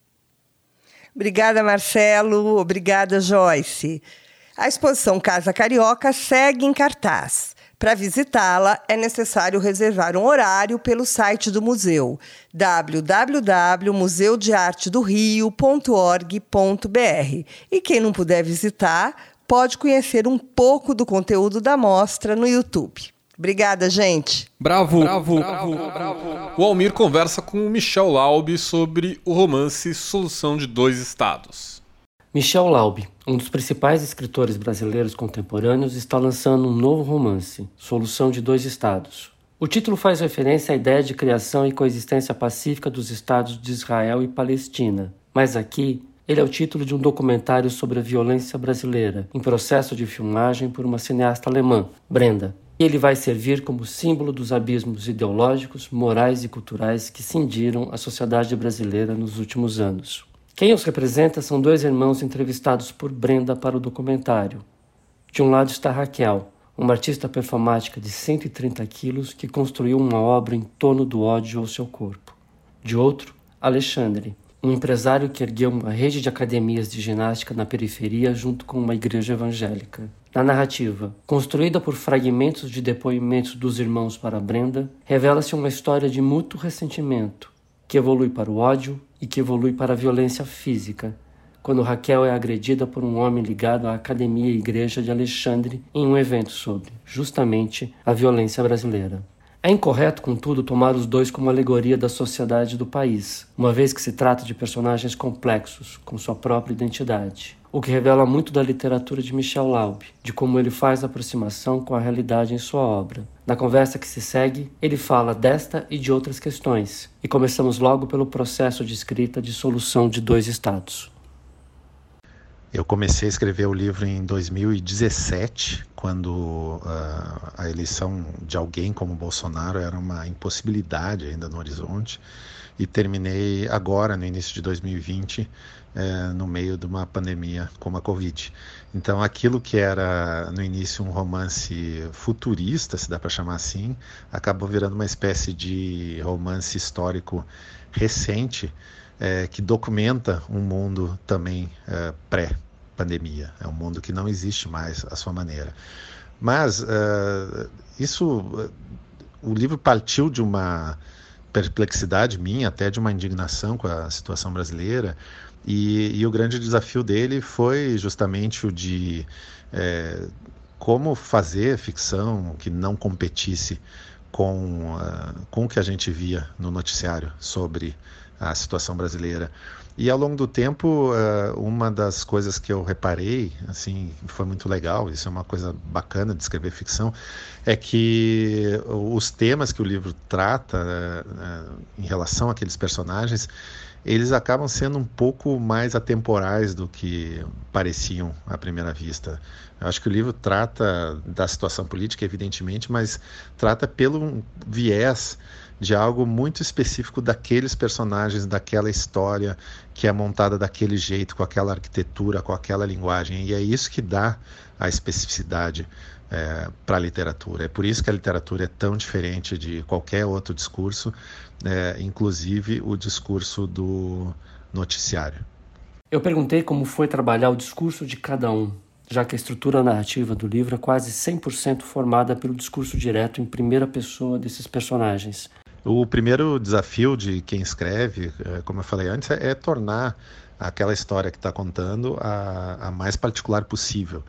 Obrigada, Marcelo. Obrigada, Joyce. A exposição Casa Carioca segue em cartaz. Para visitá-la, é necessário reservar um horário pelo site do museu www.museudeartedorio.org.br. E quem não puder visitar, pode conhecer um pouco do conteúdo da mostra no YouTube. Obrigada, gente. Bravo, bravo, bravo, bravo. O Almir conversa com o Michel Laube sobre o romance Solução de Dois Estados. Michel Laube, um dos principais escritores brasileiros contemporâneos, está lançando um novo romance, Solução de Dois Estados. O título faz referência à ideia de criação e coexistência pacífica dos estados de Israel e Palestina, mas aqui ele é o título de um documentário sobre a violência brasileira, em processo de filmagem por uma cineasta alemã, Brenda. Ele vai servir como símbolo dos abismos ideológicos, morais e culturais que cindiram a sociedade brasileira nos últimos anos. Quem os representa são dois irmãos entrevistados por Brenda para o documentário. De um lado está Raquel, uma artista performática de 130 quilos que construiu uma obra em torno do ódio ao seu corpo. De outro, Alexandre, um empresário que ergueu uma rede de academias de ginástica na periferia junto com uma igreja evangélica. Na narrativa, construída por fragmentos de depoimentos dos irmãos para Brenda, revela-se uma história de mútuo ressentimento, que evolui para o ódio e que evolui para a violência física, quando Raquel é agredida por um homem ligado à Academia e Igreja de Alexandre em um evento sobre, justamente, a violência brasileira. É incorreto, contudo, tomar os dois como alegoria da sociedade do país, uma vez que se trata de personagens complexos, com sua própria identidade. O que revela muito da literatura de Michel Laube, de como ele faz a aproximação com a realidade em sua obra. Na conversa que se segue, ele fala desta e de outras questões, e começamos logo pelo processo de escrita de solução de dois estados. Eu comecei a escrever o livro em 2017, quando uh, a eleição de alguém como Bolsonaro era uma impossibilidade ainda no horizonte, e terminei agora, no início de 2020, eh, no meio de uma pandemia como a Covid. Então, aquilo que era no início um romance futurista, se dá para chamar assim, acabou virando uma espécie de romance histórico recente é, que documenta um mundo também é, pré-pandemia. É um mundo que não existe mais à sua maneira. Mas é, isso, o livro partiu de uma perplexidade minha, até de uma indignação com a situação brasileira. E, e o grande desafio dele foi justamente o de é, como fazer ficção que não competisse com, uh, com o que a gente via no noticiário sobre a situação brasileira. E ao longo do tempo, uh, uma das coisas que eu reparei, assim, foi muito legal, isso é uma coisa bacana de escrever ficção, é que os temas que o livro trata uh, em relação àqueles personagens, eles acabam sendo um pouco mais atemporais do que pareciam à primeira vista. Eu acho que o livro trata da situação política, evidentemente, mas trata pelo viés de algo muito específico daqueles personagens, daquela história que é montada daquele jeito, com aquela arquitetura, com aquela linguagem. E é isso que dá a especificidade é, para a literatura. É por isso que a literatura é tão diferente de qualquer outro discurso, é, inclusive o discurso do noticiário. Eu perguntei como foi trabalhar o discurso de cada um, já que a estrutura narrativa do livro é quase 100% formada pelo discurso direto em primeira pessoa desses personagens. O primeiro desafio de quem escreve, é, como eu falei antes, é, é tornar aquela história que está contando a, a, mais particular possível.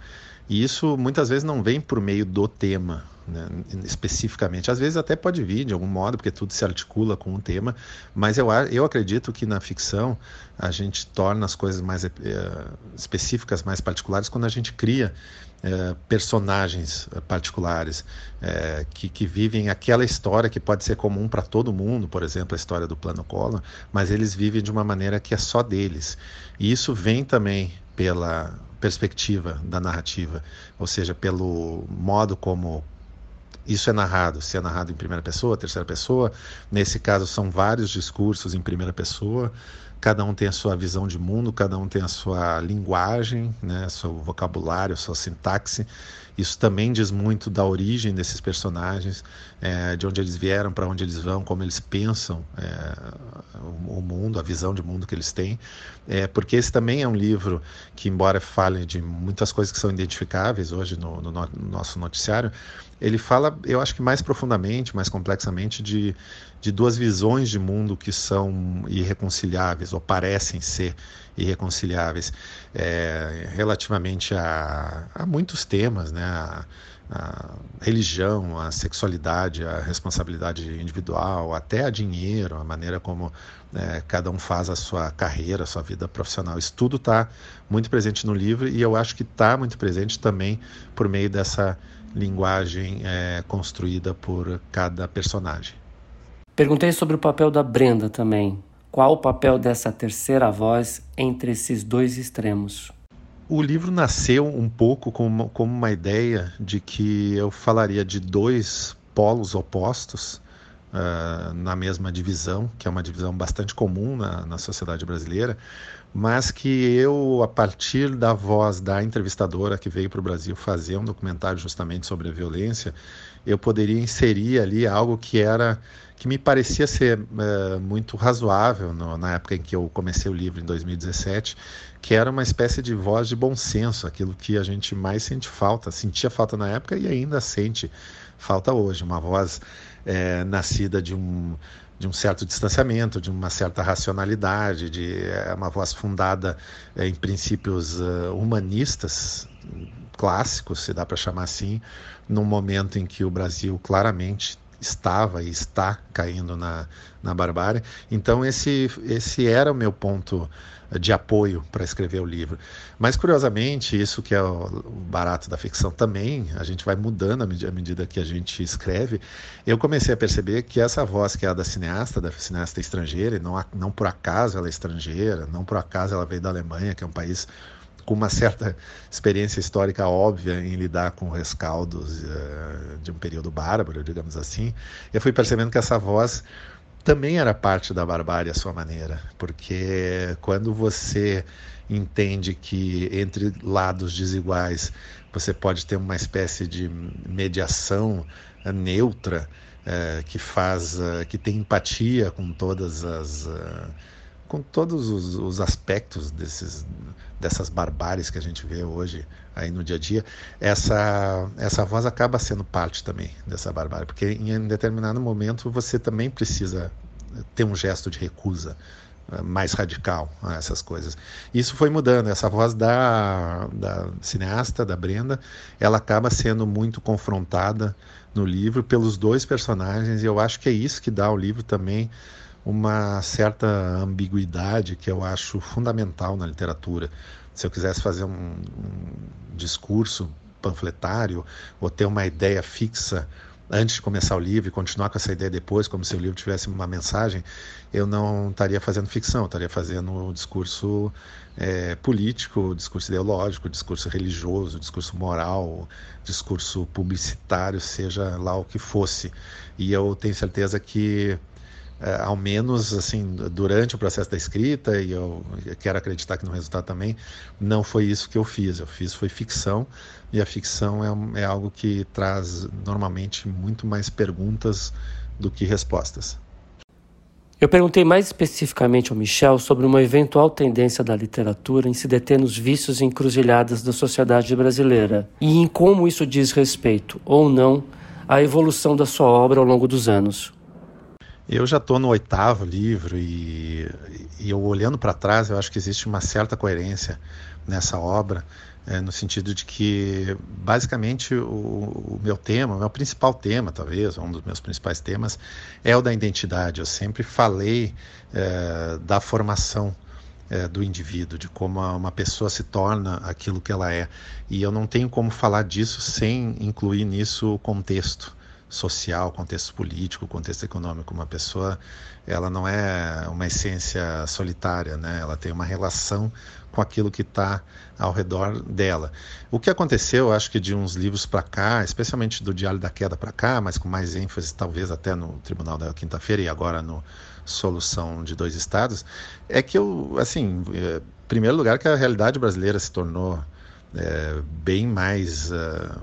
E isso muitas vezes não vem por meio do tema, né, especificamente. Às vezes até pode vir de algum modo, porque tudo se articula com um tema, mas eu, eu acredito que na ficção a gente torna as coisas mais é, específicas, mais particulares, quando a gente cria é, personagens particulares é, que, que vivem aquela história que pode ser comum para todo mundo, por exemplo, a história do plano Collor, mas eles vivem de uma maneira que é só deles. E isso vem também pela perspectiva da narrativa, ou seja, pelo modo como isso é narrado, se é narrado em primeira pessoa, terceira pessoa. Nesse caso, são vários discursos em primeira pessoa cada um tem a sua visão de mundo, cada um tem a sua linguagem, né, seu vocabulário, sua sintaxe. Isso também diz muito da origem desses personagens, é, de onde eles vieram, para onde eles vão, como eles pensam é, o mundo, a visão de mundo que eles têm. É, porque esse também é um livro que, embora fale de muitas coisas que são identificáveis hoje no, no, no nosso noticiário, ele fala, eu acho que mais profundamente, mais complexamente, de, de duas visões de mundo que são irreconciliáveis ou parecem ser irreconciliáveis, é, relativamente a, a, muitos temas, né? A, a religião, a sexualidade, a responsabilidade individual, até a dinheiro, a maneira como é, cada um faz a sua carreira, a sua vida profissional. Isso tudo está muito presente no livro e eu acho que está muito presente também por meio dessa linguagem é, construída por cada personagem. Perguntei sobre o papel da Brenda também. Qual o papel dessa terceira voz entre esses dois extremos? O livro nasceu um pouco como, como uma ideia de que eu falaria de dois polos opostos uh, na mesma divisão, que é uma divisão bastante comum na, na sociedade brasileira, mas que eu, a partir da voz da entrevistadora que veio para o Brasil fazer um documentário justamente sobre a violência, eu poderia inserir ali algo que era que me parecia ser uh, muito razoável no, na época em que eu comecei o livro, em 2017, que era uma espécie de voz de bom senso, aquilo que a gente mais sente falta, sentia falta na época e ainda sente falta hoje, uma voz é, nascida de um, de um certo distanciamento, de uma certa racionalidade, de é, uma voz fundada é, em princípios uh, humanistas clássicos, se dá para chamar assim, num momento em que o Brasil claramente estava e está caindo na, na barbárie. Então, esse, esse era o meu ponto de apoio para escrever o livro. Mas, curiosamente, isso que é o barato da ficção também, a gente vai mudando à medida que a gente escreve. Eu comecei a perceber que essa voz que é a da cineasta, da cineasta estrangeira, e não, não por acaso ela é estrangeira, não por acaso ela veio da Alemanha, que é um país com uma certa experiência histórica óbvia em lidar com rescaldos uh, de um período bárbaro, digamos assim, eu fui percebendo que essa voz também era parte da barbárie à sua maneira, porque quando você entende que entre lados desiguais você pode ter uma espécie de mediação uh, neutra uh, que faz, que tem empatia com todas as com todos os, os aspectos desses, dessas barbáries que a gente vê hoje aí no dia a dia, essa, essa voz acaba sendo parte também dessa barbárie, porque em determinado momento você também precisa ter um gesto de recusa eh, mais radical a essas coisas. Isso foi mudando. Essa voz da, da cineasta, da Brenda, ela acaba sendo muito confrontada no livro pelos dois personagens, e eu acho que é isso que dá ao livro também uma certa ambiguidade que eu acho fundamental na literatura. Se eu quisesse fazer um, um discurso panfletário ou ter uma ideia fixa antes de começar o livro e continuar com essa ideia depois, como se o livro tivesse uma mensagem, eu não estaria fazendo ficção, eu estaria fazendo um discurso é, político, discurso ideológico, discurso religioso, discurso moral, discurso publicitário, seja lá o que fosse. E eu tenho certeza que ao menos assim durante o processo da escrita e eu quero acreditar que no resultado também não foi isso que eu fiz eu fiz foi ficção e a ficção é, é algo que traz normalmente muito mais perguntas do que respostas eu perguntei mais especificamente ao Michel sobre uma eventual tendência da literatura em se deter nos vícios e encruzilhadas da sociedade brasileira e em como isso diz respeito, ou não, à evolução da sua obra ao longo dos anos. Eu já estou no oitavo livro e, e eu olhando para trás, eu acho que existe uma certa coerência nessa obra, é, no sentido de que, basicamente, o, o, meu tema, o meu principal tema, talvez, um dos meus principais temas, é o da identidade. Eu sempre falei é, da formação é, do indivíduo, de como uma pessoa se torna aquilo que ela é. E eu não tenho como falar disso sem incluir nisso o contexto social, contexto político, contexto econômico. Uma pessoa, ela não é uma essência solitária, né? Ela tem uma relação com aquilo que está ao redor dela. O que aconteceu, acho que de uns livros para cá, especialmente do Diário da Queda para cá, mas com mais ênfase talvez até no Tribunal da Quinta-feira e agora no Solução de Dois Estados, é que eu, assim, em primeiro lugar que a realidade brasileira se tornou é, bem mais uh,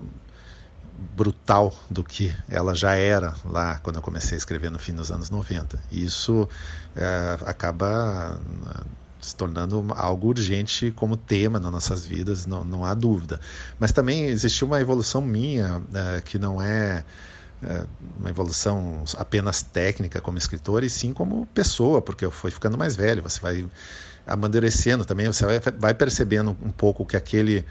brutal do que ela já era lá quando eu comecei a escrever no fim dos anos 90. E isso é, acaba né, se tornando algo urgente como tema nas nossas vidas, não, não há dúvida. Mas também existiu uma evolução minha é, que não é é, uma evolução apenas técnica como escritor, e sim como pessoa, porque eu fui ficando mais velho, você vai amadurecendo também, você vai, vai percebendo um pouco que aquele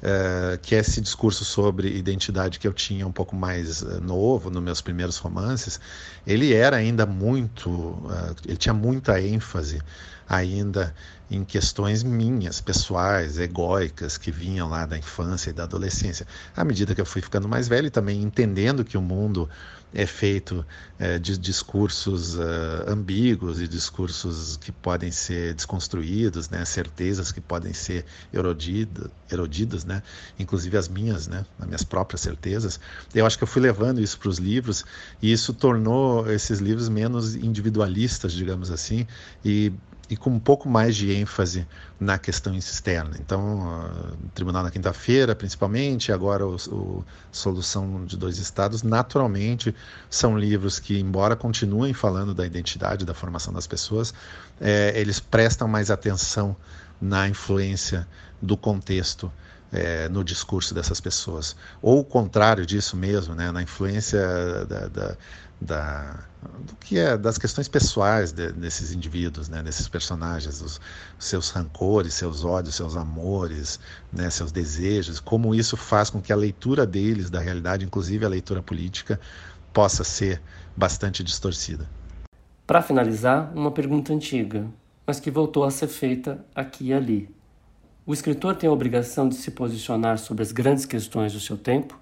Uh, que esse discurso sobre identidade que eu tinha um pouco mais uh, novo nos meus primeiros romances, ele era ainda muito, uh, ele tinha muita ênfase ainda em questões minhas, pessoais, egóicas, que vinham lá da infância e da adolescência. À medida que eu fui ficando mais velho e também entendendo que o mundo é feito é, de discursos uh, ambíguos e discursos que podem ser desconstruídos, né, certezas que podem ser erodidas, erodidas, né, inclusive as minhas, né, as minhas próprias certezas. Eu acho que eu fui levando isso para os livros e isso tornou esses livros menos individualistas, digamos assim, e e com um pouco mais de ênfase na questão externa. Então, o Tribunal na Quinta-feira, principalmente, agora o, o, Solução de Dois Estados, naturalmente são livros que, embora continuem falando da identidade, da formação das pessoas, é, eles prestam mais atenção na influência do contexto é, no discurso dessas pessoas. Ou o contrário disso mesmo, né, na influência da, da, da, do que é das questões pessoais de, desses indivíduos, né, desses personagens, os, seus rancores, seus ódios, seus amores, né, seus desejos, como isso faz com que a leitura deles da realidade, inclusive a leitura política, possa ser bastante distorcida. Para finalizar, uma pergunta antiga, mas que voltou a ser feita aqui e ali. O escritor tem a obrigação de se posicionar sobre as grandes questões do seu tempo?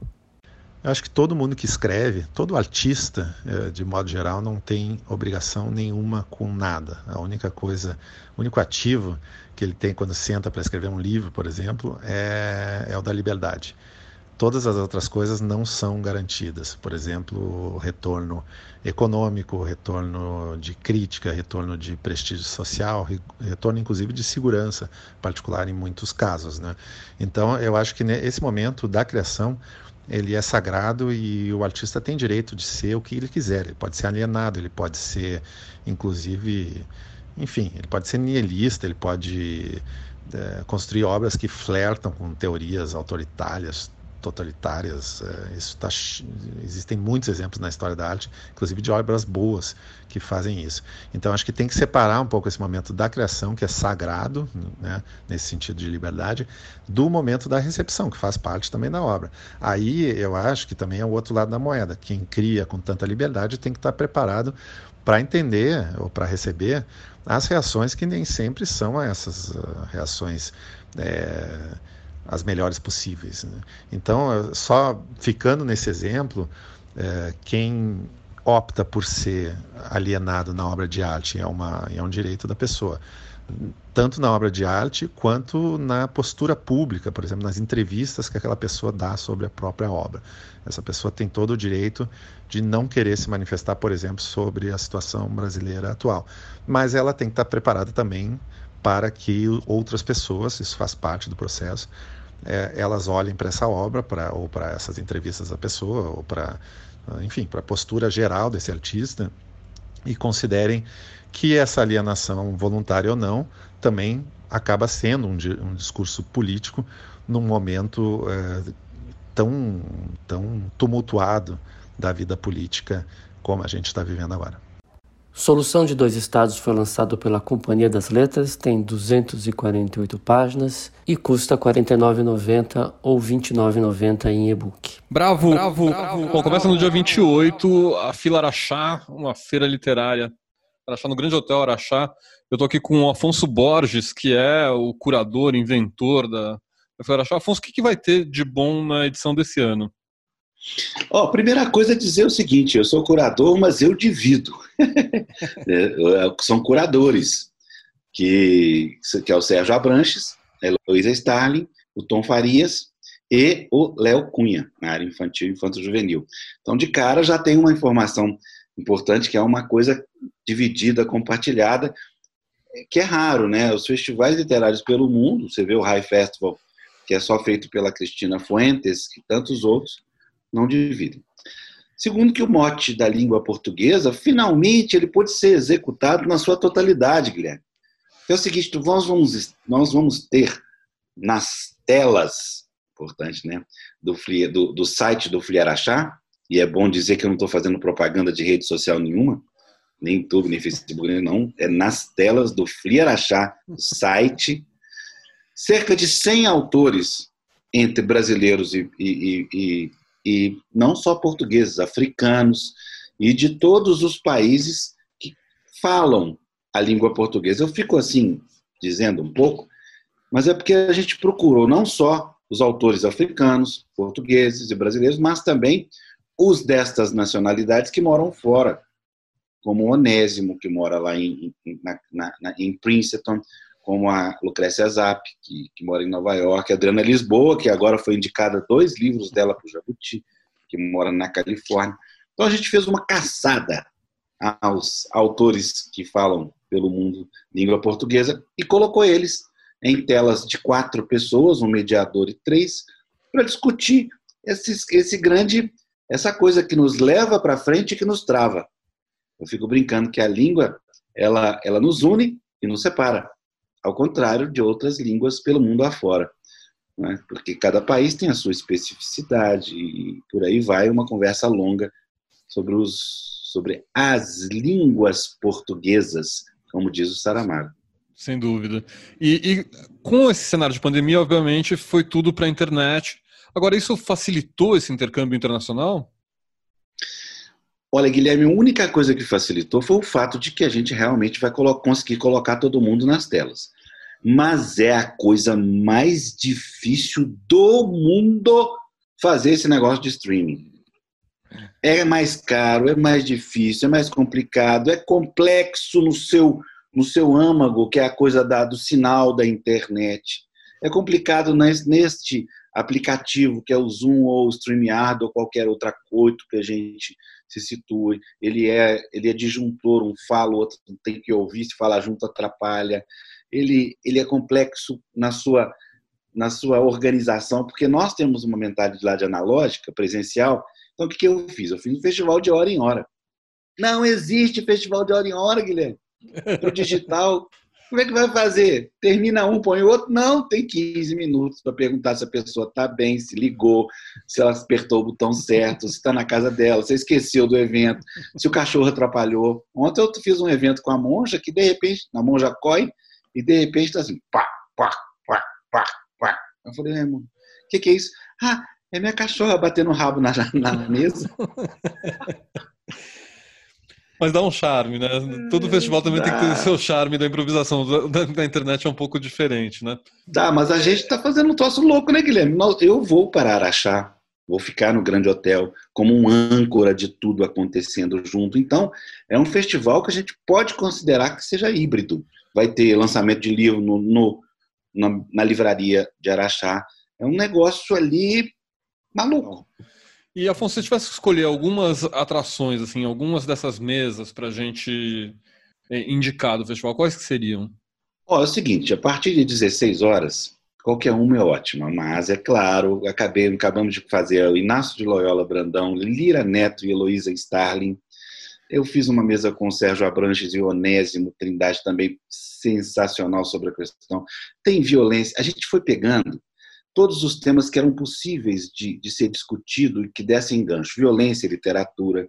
Eu acho que todo mundo que escreve, todo artista, eh, de modo geral, não tem obrigação nenhuma com nada. A única coisa, o único ativo que ele tem quando senta para escrever um livro, por exemplo, é, é o da liberdade todas as outras coisas não são garantidas. Por exemplo, retorno econômico, retorno de crítica, retorno de prestígio social, retorno inclusive de segurança particular em muitos casos. Né? Então, eu acho que nesse momento da criação ele é sagrado e o artista tem direito de ser o que ele quiser. Ele pode ser alienado, ele pode ser, inclusive, enfim, ele pode ser nihilista, ele pode é, construir obras que flertam com teorias autoritárias, totalitárias. É, isso tá, existem muitos exemplos na história da arte, inclusive de obras boas que fazem isso. Então acho que tem que separar um pouco esse momento da criação, que é sagrado, né, nesse sentido de liberdade, do momento da recepção, que faz parte também da obra. Aí eu acho que também é o outro lado da moeda. Quem cria com tanta liberdade tem que estar preparado para entender ou para receber as reações que nem sempre são essas uh, reações. É, as melhores possíveis. Né? Então, só ficando nesse exemplo, é, quem opta por ser alienado na obra de arte é, uma, é um direito da pessoa, tanto na obra de arte quanto na postura pública, por exemplo, nas entrevistas que aquela pessoa dá sobre a própria obra. Essa pessoa tem todo o direito de não querer se manifestar, por exemplo, sobre a situação brasileira atual, mas ela tem que estar preparada também para que outras pessoas, isso faz parte do processo, é, elas olhem para essa obra, pra, ou para essas entrevistas da pessoa, ou para, enfim, para a postura geral desse artista e considerem que essa alienação, voluntária ou não, também acaba sendo um, um discurso político num momento é, tão, tão tumultuado da vida política como a gente está vivendo agora. Solução de Dois Estados foi lançado pela Companhia das Letras, tem 248 páginas e custa R$ 49,90 ou R$ 29,90 em e-book. Bravo! Bravo! Bravo. Bom, começa no dia 28, a Fila Araxá, uma feira literária. Araxá, no Grande Hotel Araxá. Eu estou aqui com o Afonso Borges, que é o curador, inventor da, da Fila Araxá. Afonso, o que, que vai ter de bom na edição desse ano? Ó, oh, primeira coisa é dizer o seguinte: eu sou curador, mas eu divido. [laughs] É, são curadores, que, que é o Sérgio Abranches, a Heloísa Starling, o Tom Farias e o Léo Cunha, na área infantil e infanto-juvenil. Então, de cara, já tem uma informação importante, que é uma coisa dividida, compartilhada, que é raro, né? Os festivais literários pelo mundo, você vê o High Festival, que é só feito pela Cristina Fuentes e tantos outros, não dividem. Segundo que o mote da língua portuguesa, finalmente ele pode ser executado na sua totalidade, Guilherme. É o seguinte, nós vamos, nós vamos ter nas telas, importante, né, do, do, do site do Fliarachá, e é bom dizer que eu não estou fazendo propaganda de rede social nenhuma, nem YouTube, nem Facebook, não, é nas telas do Araxá, site, cerca de 100 autores, entre brasileiros e, e, e, e não só portugueses, africanos e de todos os países que falam a língua portuguesa. Eu fico assim, dizendo um pouco, mas é porque a gente procurou não só os autores africanos, portugueses e brasileiros, mas também os destas nacionalidades que moram fora, como Onésimo, que mora lá em, na, na, em Princeton, como a Lucrécia Zapp, que, que, mora em Nova York, a Adriana Lisboa, que agora foi indicada dois livros dela para o Jabuti, que mora na Califórnia. Então a gente fez uma caçada aos autores que falam pelo mundo língua portuguesa e colocou eles em telas de quatro pessoas, um mediador e três, para discutir esse, esse grande, essa coisa que nos leva para frente e que nos trava. Eu fico brincando que a língua ela, ela nos une e nos separa, ao contrário de outras línguas pelo mundo afora. Né? Porque cada país tem a sua especificidade e por aí vai uma conversa longa sobre, os, sobre as línguas portuguesas, como diz o Saramago. Sem dúvida. E, e com esse cenário de pandemia, obviamente, foi tudo para a internet. Agora, isso facilitou esse intercâmbio internacional? Olha, Guilherme, a única coisa que facilitou foi o fato de que a gente realmente vai conseguir colocar todo mundo nas telas. Mas é a coisa mais difícil do mundo fazer esse negócio de streaming. É mais caro, é mais difícil, é mais complicado, é complexo no seu no seu âmago, que é a coisa da, do sinal da internet. É complicado neste aplicativo, que é o Zoom ou o StreamYard ou qualquer outra coisa que a gente se situe. Ele é, ele é disjuntor, um fala, o outro tem que ouvir, se falar junto atrapalha. Ele, ele é complexo na sua, na sua organização, porque nós temos uma mentalidade analógica, presencial. Então, o que, que eu fiz? Eu fiz um festival de hora em hora. Não existe festival de hora em hora, Guilherme para o digital. Como é que vai fazer? Termina um, põe o outro? Não, tem 15 minutos para perguntar se a pessoa está bem, se ligou, se ela apertou o botão certo, se está na casa dela, se esqueceu do evento, se o cachorro atrapalhou. Ontem eu fiz um evento com a monja que, de repente, na monja coi, e de repente está assim, pá, pá, pá, pá, pá. Eu falei, é, o que, que é isso? Ah, é minha cachorra batendo o rabo na, na [laughs] mesa. Mas dá um charme, né? Todo festival também dá. tem que ter seu charme da improvisação. Da, da, internet é um pouco diferente, né? Dá, mas a gente tá fazendo um troço louco, né, Guilherme? Eu vou para Araxá, vou ficar no Grande Hotel como um âncora de tudo acontecendo junto. Então, é um festival que a gente pode considerar que seja híbrido. Vai ter lançamento de livro no, no na, na livraria de Araxá. É um negócio ali maluco. E Afonso, se tivesse que escolher algumas atrações, assim, algumas dessas mesas para a gente é, indicar do festival, quais que seriam? Ó, é o seguinte, a partir de 16 horas, qualquer uma é ótima, mas é claro, acabei, acabamos de fazer o Inácio de Loyola Brandão, Lira Neto e Heloísa Starling. Eu fiz uma mesa com o Sérgio Abranches e Onésimo Trindade também sensacional sobre a questão. Tem violência. A gente foi pegando todos os temas que eram possíveis de, de ser discutido e que dessem gancho: violência, literatura,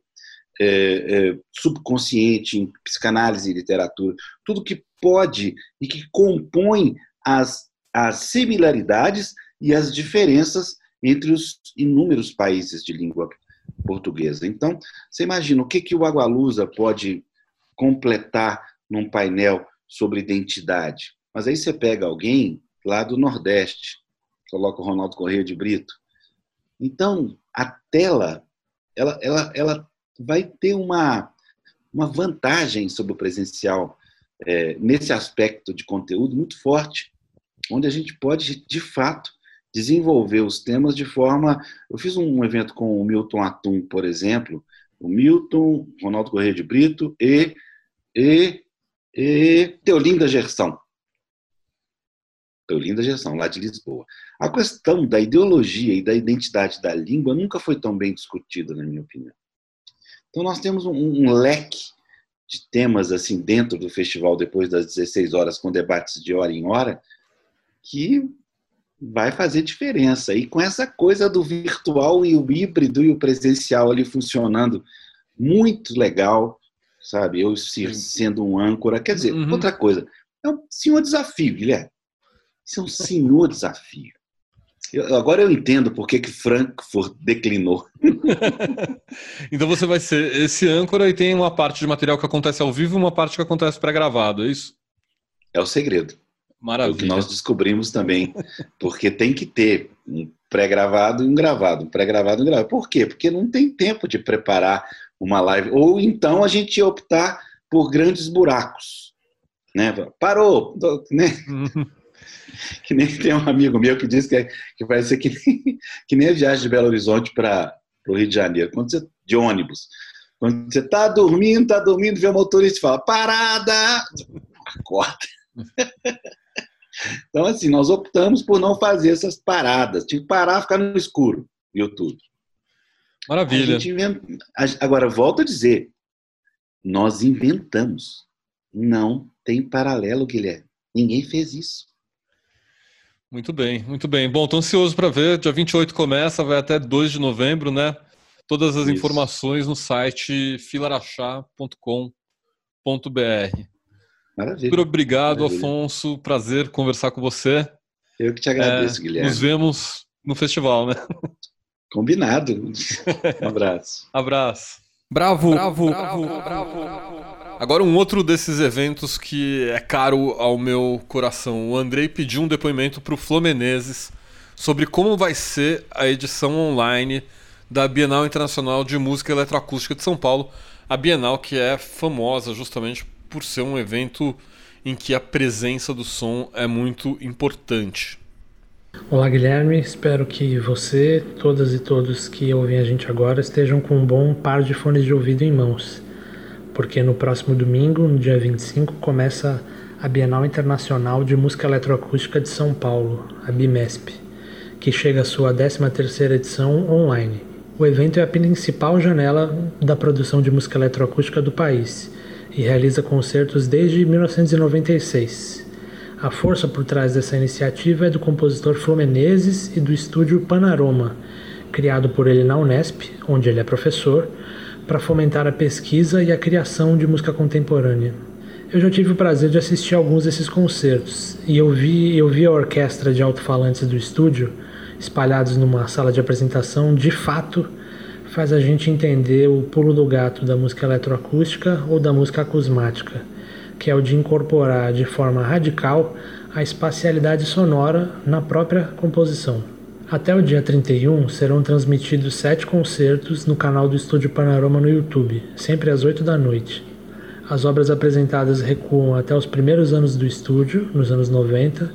é, é, subconsciente, psicanálise e literatura, tudo que pode e que compõe as, as similaridades e as diferenças entre os inúmeros países de língua portuguesa. Então, você imagina o que, que o Agualusa pode completar num painel sobre identidade. Mas aí você pega alguém lá do Nordeste, coloca o Ronaldo Correia de Brito. Então, a tela, ela, ela, ela vai ter uma, uma vantagem sobre o presencial é, nesse aspecto de conteúdo muito forte, onde a gente pode, de fato, desenvolver os temas de forma. Eu fiz um evento com o Milton Atum, por exemplo, o Milton, Ronaldo Correia de Brito e, e, e Teolinda Gerson. Teolinda Gerson, lá de Lisboa. A questão da ideologia e da identidade da língua nunca foi tão bem discutida, na minha opinião. Então, nós temos um, um leque de temas assim dentro do festival, depois das 16 horas, com debates de hora em hora, que vai fazer diferença. E com essa coisa do virtual e o híbrido e o presencial ali funcionando muito legal, sabe? Eu sendo um âncora. Quer dizer, uhum. outra coisa, é um senhor desafio, Guilherme. Isso é um senhor desafio. Eu, agora eu entendo por que, que Frankfurt declinou. [laughs] então você vai ser esse âncora e tem uma parte de material que acontece ao vivo e uma parte que acontece pré-gravado, é isso? É o segredo. Maravilha. O que nós descobrimos também. Porque tem que ter um pré-gravado e um gravado. Um pré-gravado e um gravado. Por quê? Porque não tem tempo de preparar uma live. Ou então a gente optar por grandes buracos. Né? Parou! Né? [laughs] que nem tem um amigo meu que diz que, é, que vai ser que nem, que nem a viagem de Belo Horizonte para o Rio de Janeiro, quando você, de ônibus. Quando você está dormindo, está dormindo, vê o motorista e fala, parada! Acorda. [laughs] então, assim, nós optamos por não fazer essas paradas. Tinha que parar, ficar no escuro, YouTube. Maravilha. Inventa... Agora, volto a dizer, nós inventamos. Não tem paralelo, Guilherme. Ninguém fez isso. Muito bem, muito bem. Bom, estou ansioso para ver. Dia 28 começa, vai até 2 de novembro, né? Todas as Isso. informações no site filarachá.com.br. Maravilha. Muito obrigado, Maravilha. Afonso. Prazer conversar com você. Eu que te agradeço, é, Guilherme. Nos vemos no festival, né? Combinado. [laughs] Um abraço. abraço. Bravo, bravo, bravo, bravo. bravo. Agora, um outro desses eventos que é caro ao meu coração. O Andrei pediu um depoimento para o Flomenezes sobre como vai ser a edição online da Bienal Internacional de Música Eletroacústica de São Paulo. A Bienal que é famosa justamente por ser um evento em que a presença do som é muito importante. Olá, Guilherme. Espero que você, todas e todos que ouvem a gente agora, estejam com um bom par de fones de ouvido em mãos porque no próximo domingo, no dia 25, começa a Bienal Internacional de Música Eletroacústica de São Paulo, a BIMESP, que chega à sua 13ª edição online. O evento é a principal janela da produção de música eletroacústica do país e realiza concertos desde 1996. A força por trás dessa iniciativa é do compositor Flumenezes e do estúdio Panorama, criado por ele na Unesp, onde ele é professor, para fomentar a pesquisa e a criação de música contemporânea. Eu já tive o prazer de assistir alguns desses concertos e eu vi, eu vi a orquestra de alto-falantes do estúdio espalhados numa sala de apresentação, de fato faz a gente entender o pulo do gato da música eletroacústica ou da música acusmática, que é o de incorporar de forma radical a espacialidade sonora na própria composição. Até o dia 31 serão transmitidos sete concertos no canal do Estúdio Panorama no YouTube, sempre às 8 da noite. As obras apresentadas recuam até os primeiros anos do estúdio, nos anos 90,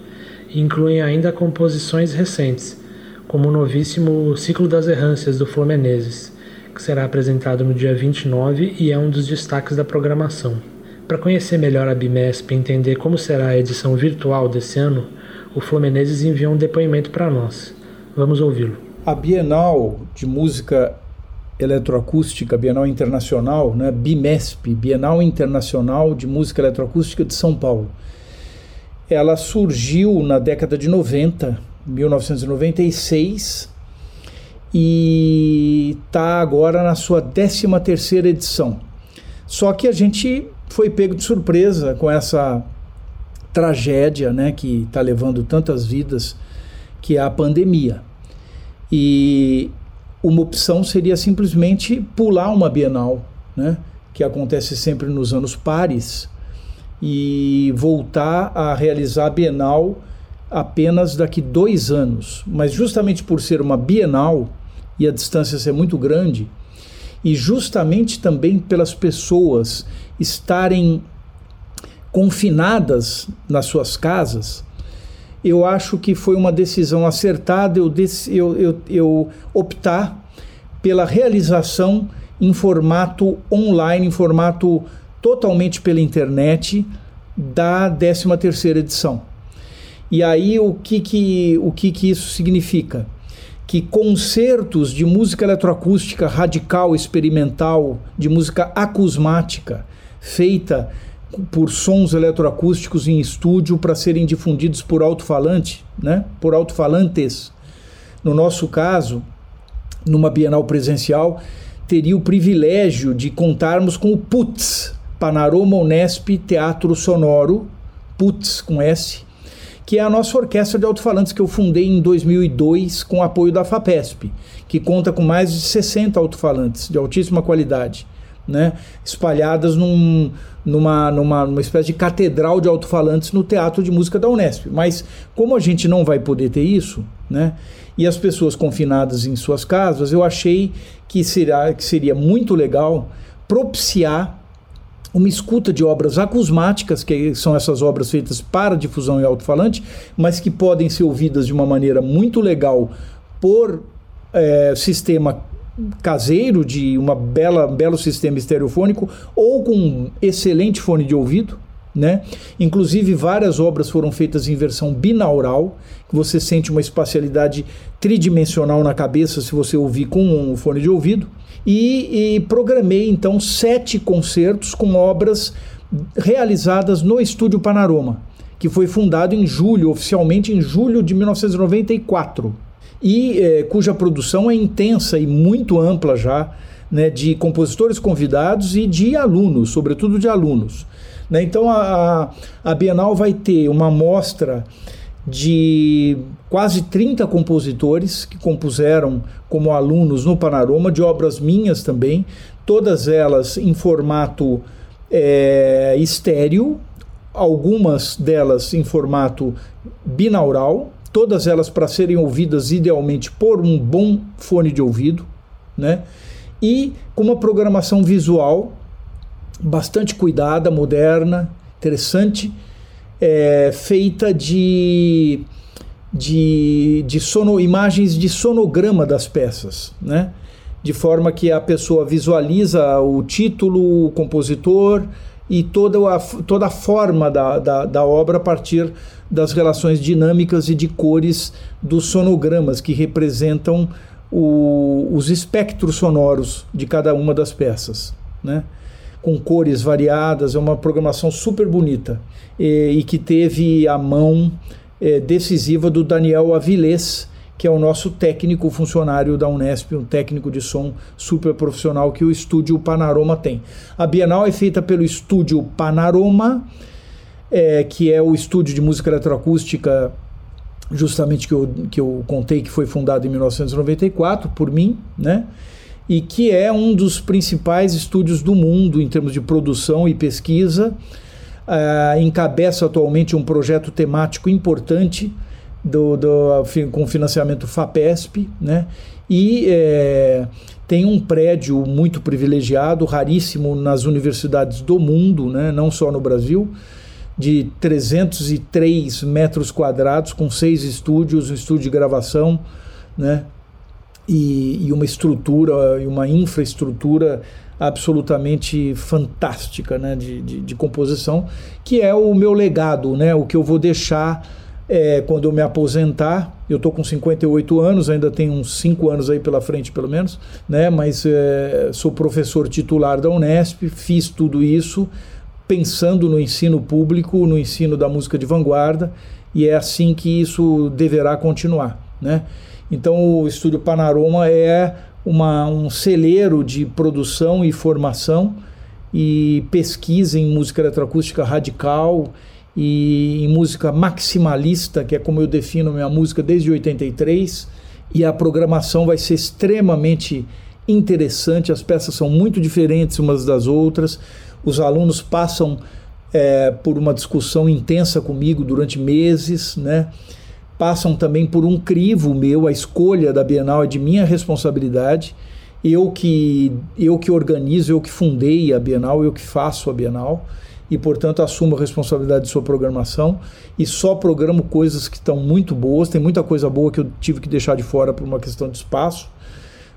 e incluem ainda composições recentes, como o novíssimo Ciclo das Errâncias do Flomenezes, que será apresentado no dia 29 e é um dos destaques da programação. Para conhecer melhor a Bimesp e entender como será a edição virtual desse ano, o Flomenezes enviou um depoimento para nós. Vamos ouvi-lo. A Bienal de Música Eletroacústica, Bienal Internacional, né, BIMESP, Bienal Internacional de Música Eletroacústica de São Paulo. Ela surgiu na década de 90, 1996, e está agora na sua 13 terceira edição. Só que a gente foi pego de surpresa com essa tragédia né, que está levando tantas vidas que é a pandemia. E uma opção seria simplesmente pular uma Bienal, né, que acontece sempre nos anos pares, e voltar a realizar a Bienal apenas daqui dois anos. Mas justamente por ser uma Bienal e a distância ser muito grande, e justamente também pelas pessoas estarem confinadas nas suas casas, eu acho que foi uma decisão acertada eu, eu, eu, eu optar pela realização em formato online, em formato totalmente pela internet da 13 terceira edição. E aí o que que, o que que isso significa? Que concertos de música eletroacústica radical, experimental, de música acusmática, feita por sons eletroacústicos em estúdio para serem difundidos por alto-falante, né? por alto-falantes. No nosso caso, numa Bienal presencial, teria o privilégio de contarmos com o PUTS, Panorama Unesp Teatro Sonoro, PUTS com S, que é a nossa orquestra de alto-falantes que eu fundei em 2002 com apoio da FAPESP, que conta com mais de 60 alto-falantes de altíssima qualidade, né, espalhadas num, numa, numa, numa espécie de catedral de alto-falantes no Teatro de Música da Unesp. Mas como a gente não vai poder ter isso, né, e as pessoas confinadas em suas casas, eu achei que, será, que seria muito legal propiciar uma escuta de obras acusmáticas, que são essas obras feitas para difusão em alto-falante, mas que podem ser ouvidas de uma maneira muito legal por é, sistema caseiro, de uma bela, belo sistema estereofônico, ou com um excelente fone de ouvido. Né? Inclusive, várias obras foram feitas em versão binaural, que você sente uma espacialidade tridimensional na cabeça se você ouvir com um fone de ouvido e, e programei então sete concertos com obras realizadas no Estúdio Panorama, que foi fundado em julho, oficialmente em julho de 1994, e eh, cuja produção é intensa e muito ampla já, né, de compositores convidados e de alunos, sobretudo de alunos. Né? Então a, a Bienal vai ter uma mostra de quase 30 compositores que compuseram como alunos no Panorama, de obras minhas também, todas elas em formato é, estéreo, algumas delas em formato binaural, todas elas para serem ouvidas idealmente por um bom fone de ouvido, né? E com uma programação visual bastante cuidada, moderna, interessante é, feita de, de, de sono, imagens de sonograma das peças, né? de forma que a pessoa visualiza o título, o compositor e toda a, toda a forma da, da, da obra a partir das relações dinâmicas e de cores dos sonogramas que representam o, os espectros sonoros de cada uma das peças. Né? Com cores variadas, é uma programação super bonita e, e que teve a mão é, decisiva do Daniel Avilés, que é o nosso técnico funcionário da Unesp, um técnico de som super profissional que o estúdio Panorama tem. A Bienal é feita pelo estúdio Panorama, é, que é o estúdio de música eletroacústica justamente que eu, que eu contei que foi fundado em 1994 por mim, né? E que é um dos principais estúdios do mundo em termos de produção e pesquisa. Uh, encabeça atualmente um projeto temático importante do, do, com financiamento FAPESP, né? e é, tem um prédio muito privilegiado, raríssimo nas universidades do mundo, né? não só no Brasil, de 303 metros quadrados, com seis estúdios, um estúdio de gravação, né? E, e uma estrutura e uma infraestrutura absolutamente fantástica né, de, de, de, composição, que é o meu legado, né, o que eu vou deixar é, quando eu me aposentar. Eu estou com 58 anos, ainda tenho uns 5 anos aí pela frente, pelo menos, né, mas é, sou professor titular da Unesp, fiz tudo isso pensando no ensino público, no ensino da música de vanguarda, e é assim que isso deverá continuar. Né? Então o Estúdio Panorama é uma, um celeiro de produção e formação e pesquisa em música eletroacústica radical e em música maximalista, que é como eu defino minha música desde 83, e a programação vai ser extremamente interessante, as peças são muito diferentes umas das outras, os alunos passam é, por uma discussão intensa comigo durante meses, né? Passam também por um crivo meu, a escolha da Bienal é de minha responsabilidade. Eu que eu que organizo, eu que fundei a Bienal, eu que faço a Bienal e, portanto, assumo a responsabilidade de sua programação e só programo coisas que estão muito boas. Tem muita coisa boa que eu tive que deixar de fora por uma questão de espaço,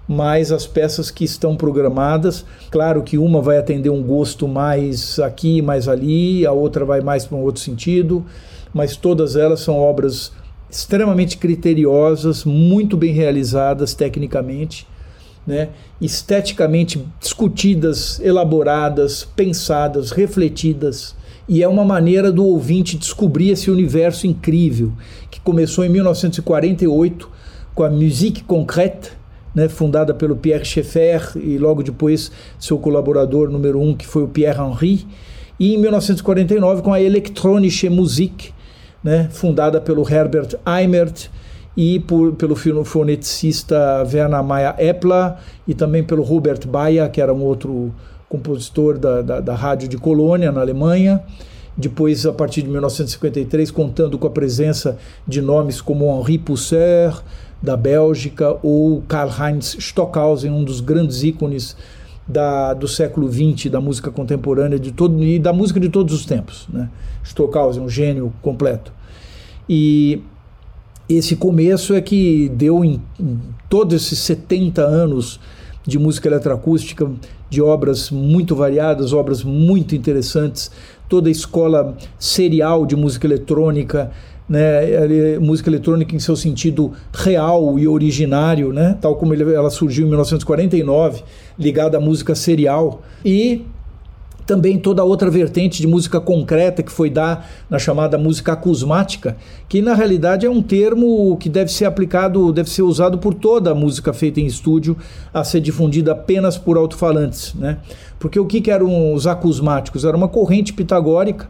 mas as peças que estão programadas, claro que uma vai atender um gosto mais aqui, mais ali, a outra vai mais para um outro sentido, mas todas elas são obras extremamente criteriosas, muito bem realizadas tecnicamente, né? esteticamente discutidas, elaboradas, pensadas, refletidas. e é uma maneira do ouvinte descobrir esse universo incrível que começou em 1948 com a Musique Concrète, né, fundada pelo Pierre Schaeffer e logo depois seu colaborador número um, que foi o Pierre Henry, e em 1949 com a Elektronische Musik, né, fundada pelo Herbert Eimert e por, pelo foneticista Werner Mayer Epler e também pelo Robert Bayer, que era um outro compositor da, da, da rádio de Colônia, na Alemanha. Depois, a partir de 1953, contando com a presença de nomes como Henri Pousseur, da Bélgica, ou Karl-Heinz Stockhausen, um dos grandes ícones da, do século XX, da música contemporânea de todo, e da música de todos os tempos. Né? Stockhausen, um gênio completo. E esse começo é que deu em, em todos esses 70 anos de música eletroacústica, de obras muito variadas, obras muito interessantes, toda a escola serial de música eletrônica, né, música eletrônica em seu sentido real e originário, né, tal como ele, ela surgiu em 1949, ligada à música serial, e também toda outra vertente de música concreta que foi dar na chamada música acusmática, que na realidade é um termo que deve ser aplicado, deve ser usado por toda a música feita em estúdio a ser difundida apenas por alto-falantes, né? Porque o que, que eram os acusmáticos? Era uma corrente pitagórica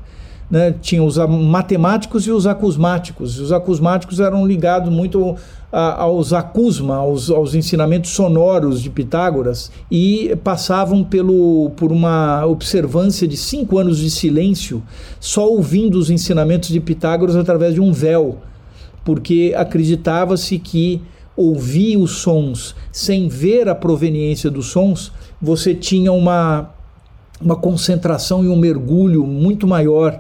né, tinha os matemáticos e os acusmáticos. Os acusmáticos eram ligados muito a, aos acusma, aos, aos, ensinamentos sonoros de Pitágoras, e passavam pelo, por uma observância de cinco anos de silêncio, só ouvindo os ensinamentos de Pitágoras através de um véu, porque acreditava-se que ouvir os sons sem ver a proveniência dos sons, você tinha uma uma concentração e um mergulho muito maior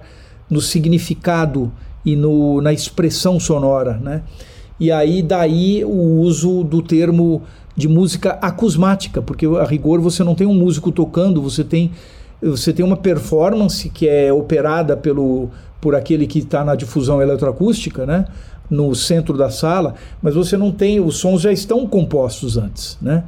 no significado e no, na expressão sonora, né? E aí daí o uso do termo de música acusmática, porque a rigor você não tem um músico tocando, você tem você tem uma performance que é operada pelo por aquele que está na difusão eletroacústica, né? No centro da sala, mas você não tem os sons já estão compostos antes, né?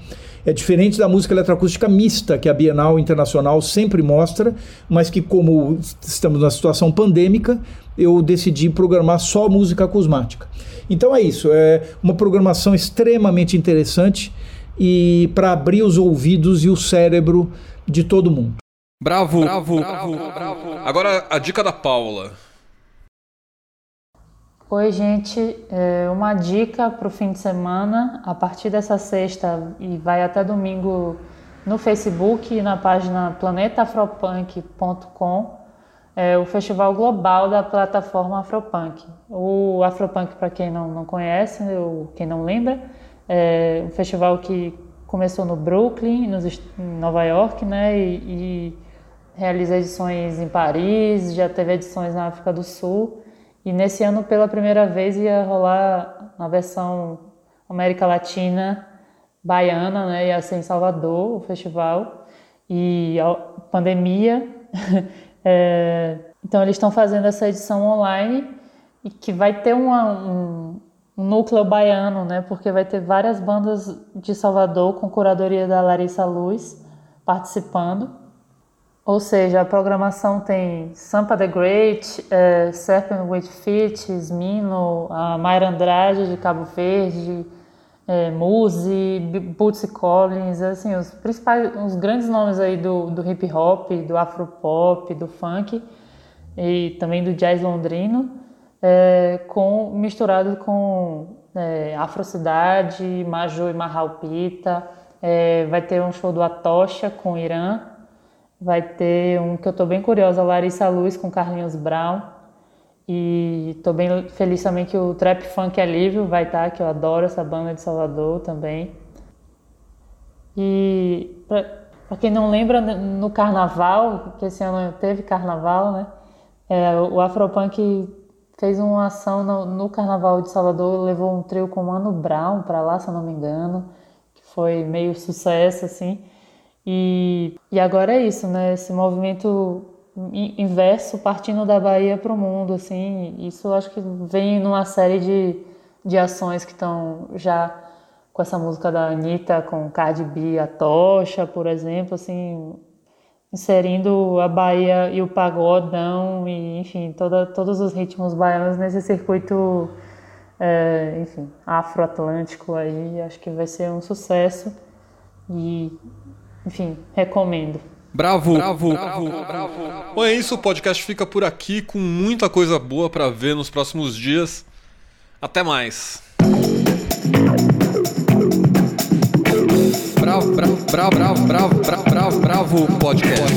É diferente da música eletroacústica mista, que a Bienal Internacional sempre mostra, mas que, como estamos na situação pandêmica, eu decidi programar só música acusmática. Então é isso, é uma programação extremamente interessante e para abrir os ouvidos e o cérebro de todo mundo. Bravo, bravo, bravo, bravo. Agora a dica da Paula. Oi, gente. É uma dica para o fim de semana. A partir dessa sexta e vai até domingo no Facebook e na página planetafropunk.com é o festival global da plataforma Afropunk. O Afropunk, para quem não, não conhece, ou quem não lembra, é um festival que começou no Brooklyn, nos, em Nova York, né, e, e realiza edições em Paris, já teve edições na África do Sul. E nesse ano, pela primeira vez, ia rolar na versão América Latina baiana, né? Ia ser em Salvador o festival. E a pandemia. [laughs] é, então, eles estão fazendo essa edição online e que vai ter uma, um, um núcleo baiano, né? Porque vai ter várias bandas de Salvador com curadoria da Larissa Luz participando. Ou seja, a programação tem Sampa the Great, é, Serpent with Feet, Smino, a Mayra Andrade de Cabo Verde, é, Muzi, Bootsy Collins, assim, os principais, os grandes nomes aí do, do hip hop, do afropop, do funk e também do jazz londrino, é, com, misturado com é, Afrocidade, Maju e Mahalpita, é, vai ter um show do Atocha com Irã, Vai ter um que eu estou bem curiosa, Larissa Luz com Carlinhos Brown. E estou bem feliz também que o Trap Funk Alívio vai estar, tá, que eu adoro essa banda de Salvador também. E para quem não lembra, no carnaval, que esse ano teve carnaval, né? É, o Afropunk fez uma ação no, no, carnaval de Salvador, levou um trio com Mano Brown para lá, se eu não me engano, que foi meio sucesso, assim. E, e agora é isso, né? Esse movimento inverso partindo da Bahia para o mundo, assim, isso acho que vem numa série de, de ações que estão já com essa música da Anitta, com Cardi B, a Tocha, por exemplo, assim, inserindo a Bahia e o pagodão e enfim toda, todos os ritmos baianos nesse circuito é, enfim afro-atlântico aí acho que vai ser um sucesso e enfim recomendo Bravo, bravo, bravo, bravo. Bom, é isso, o podcast fica por aqui com muita coisa boa para ver nos próximos dias. Até mais. Bravo, bravo, bravo, bravo, bravo, bravo, bravo, podcast.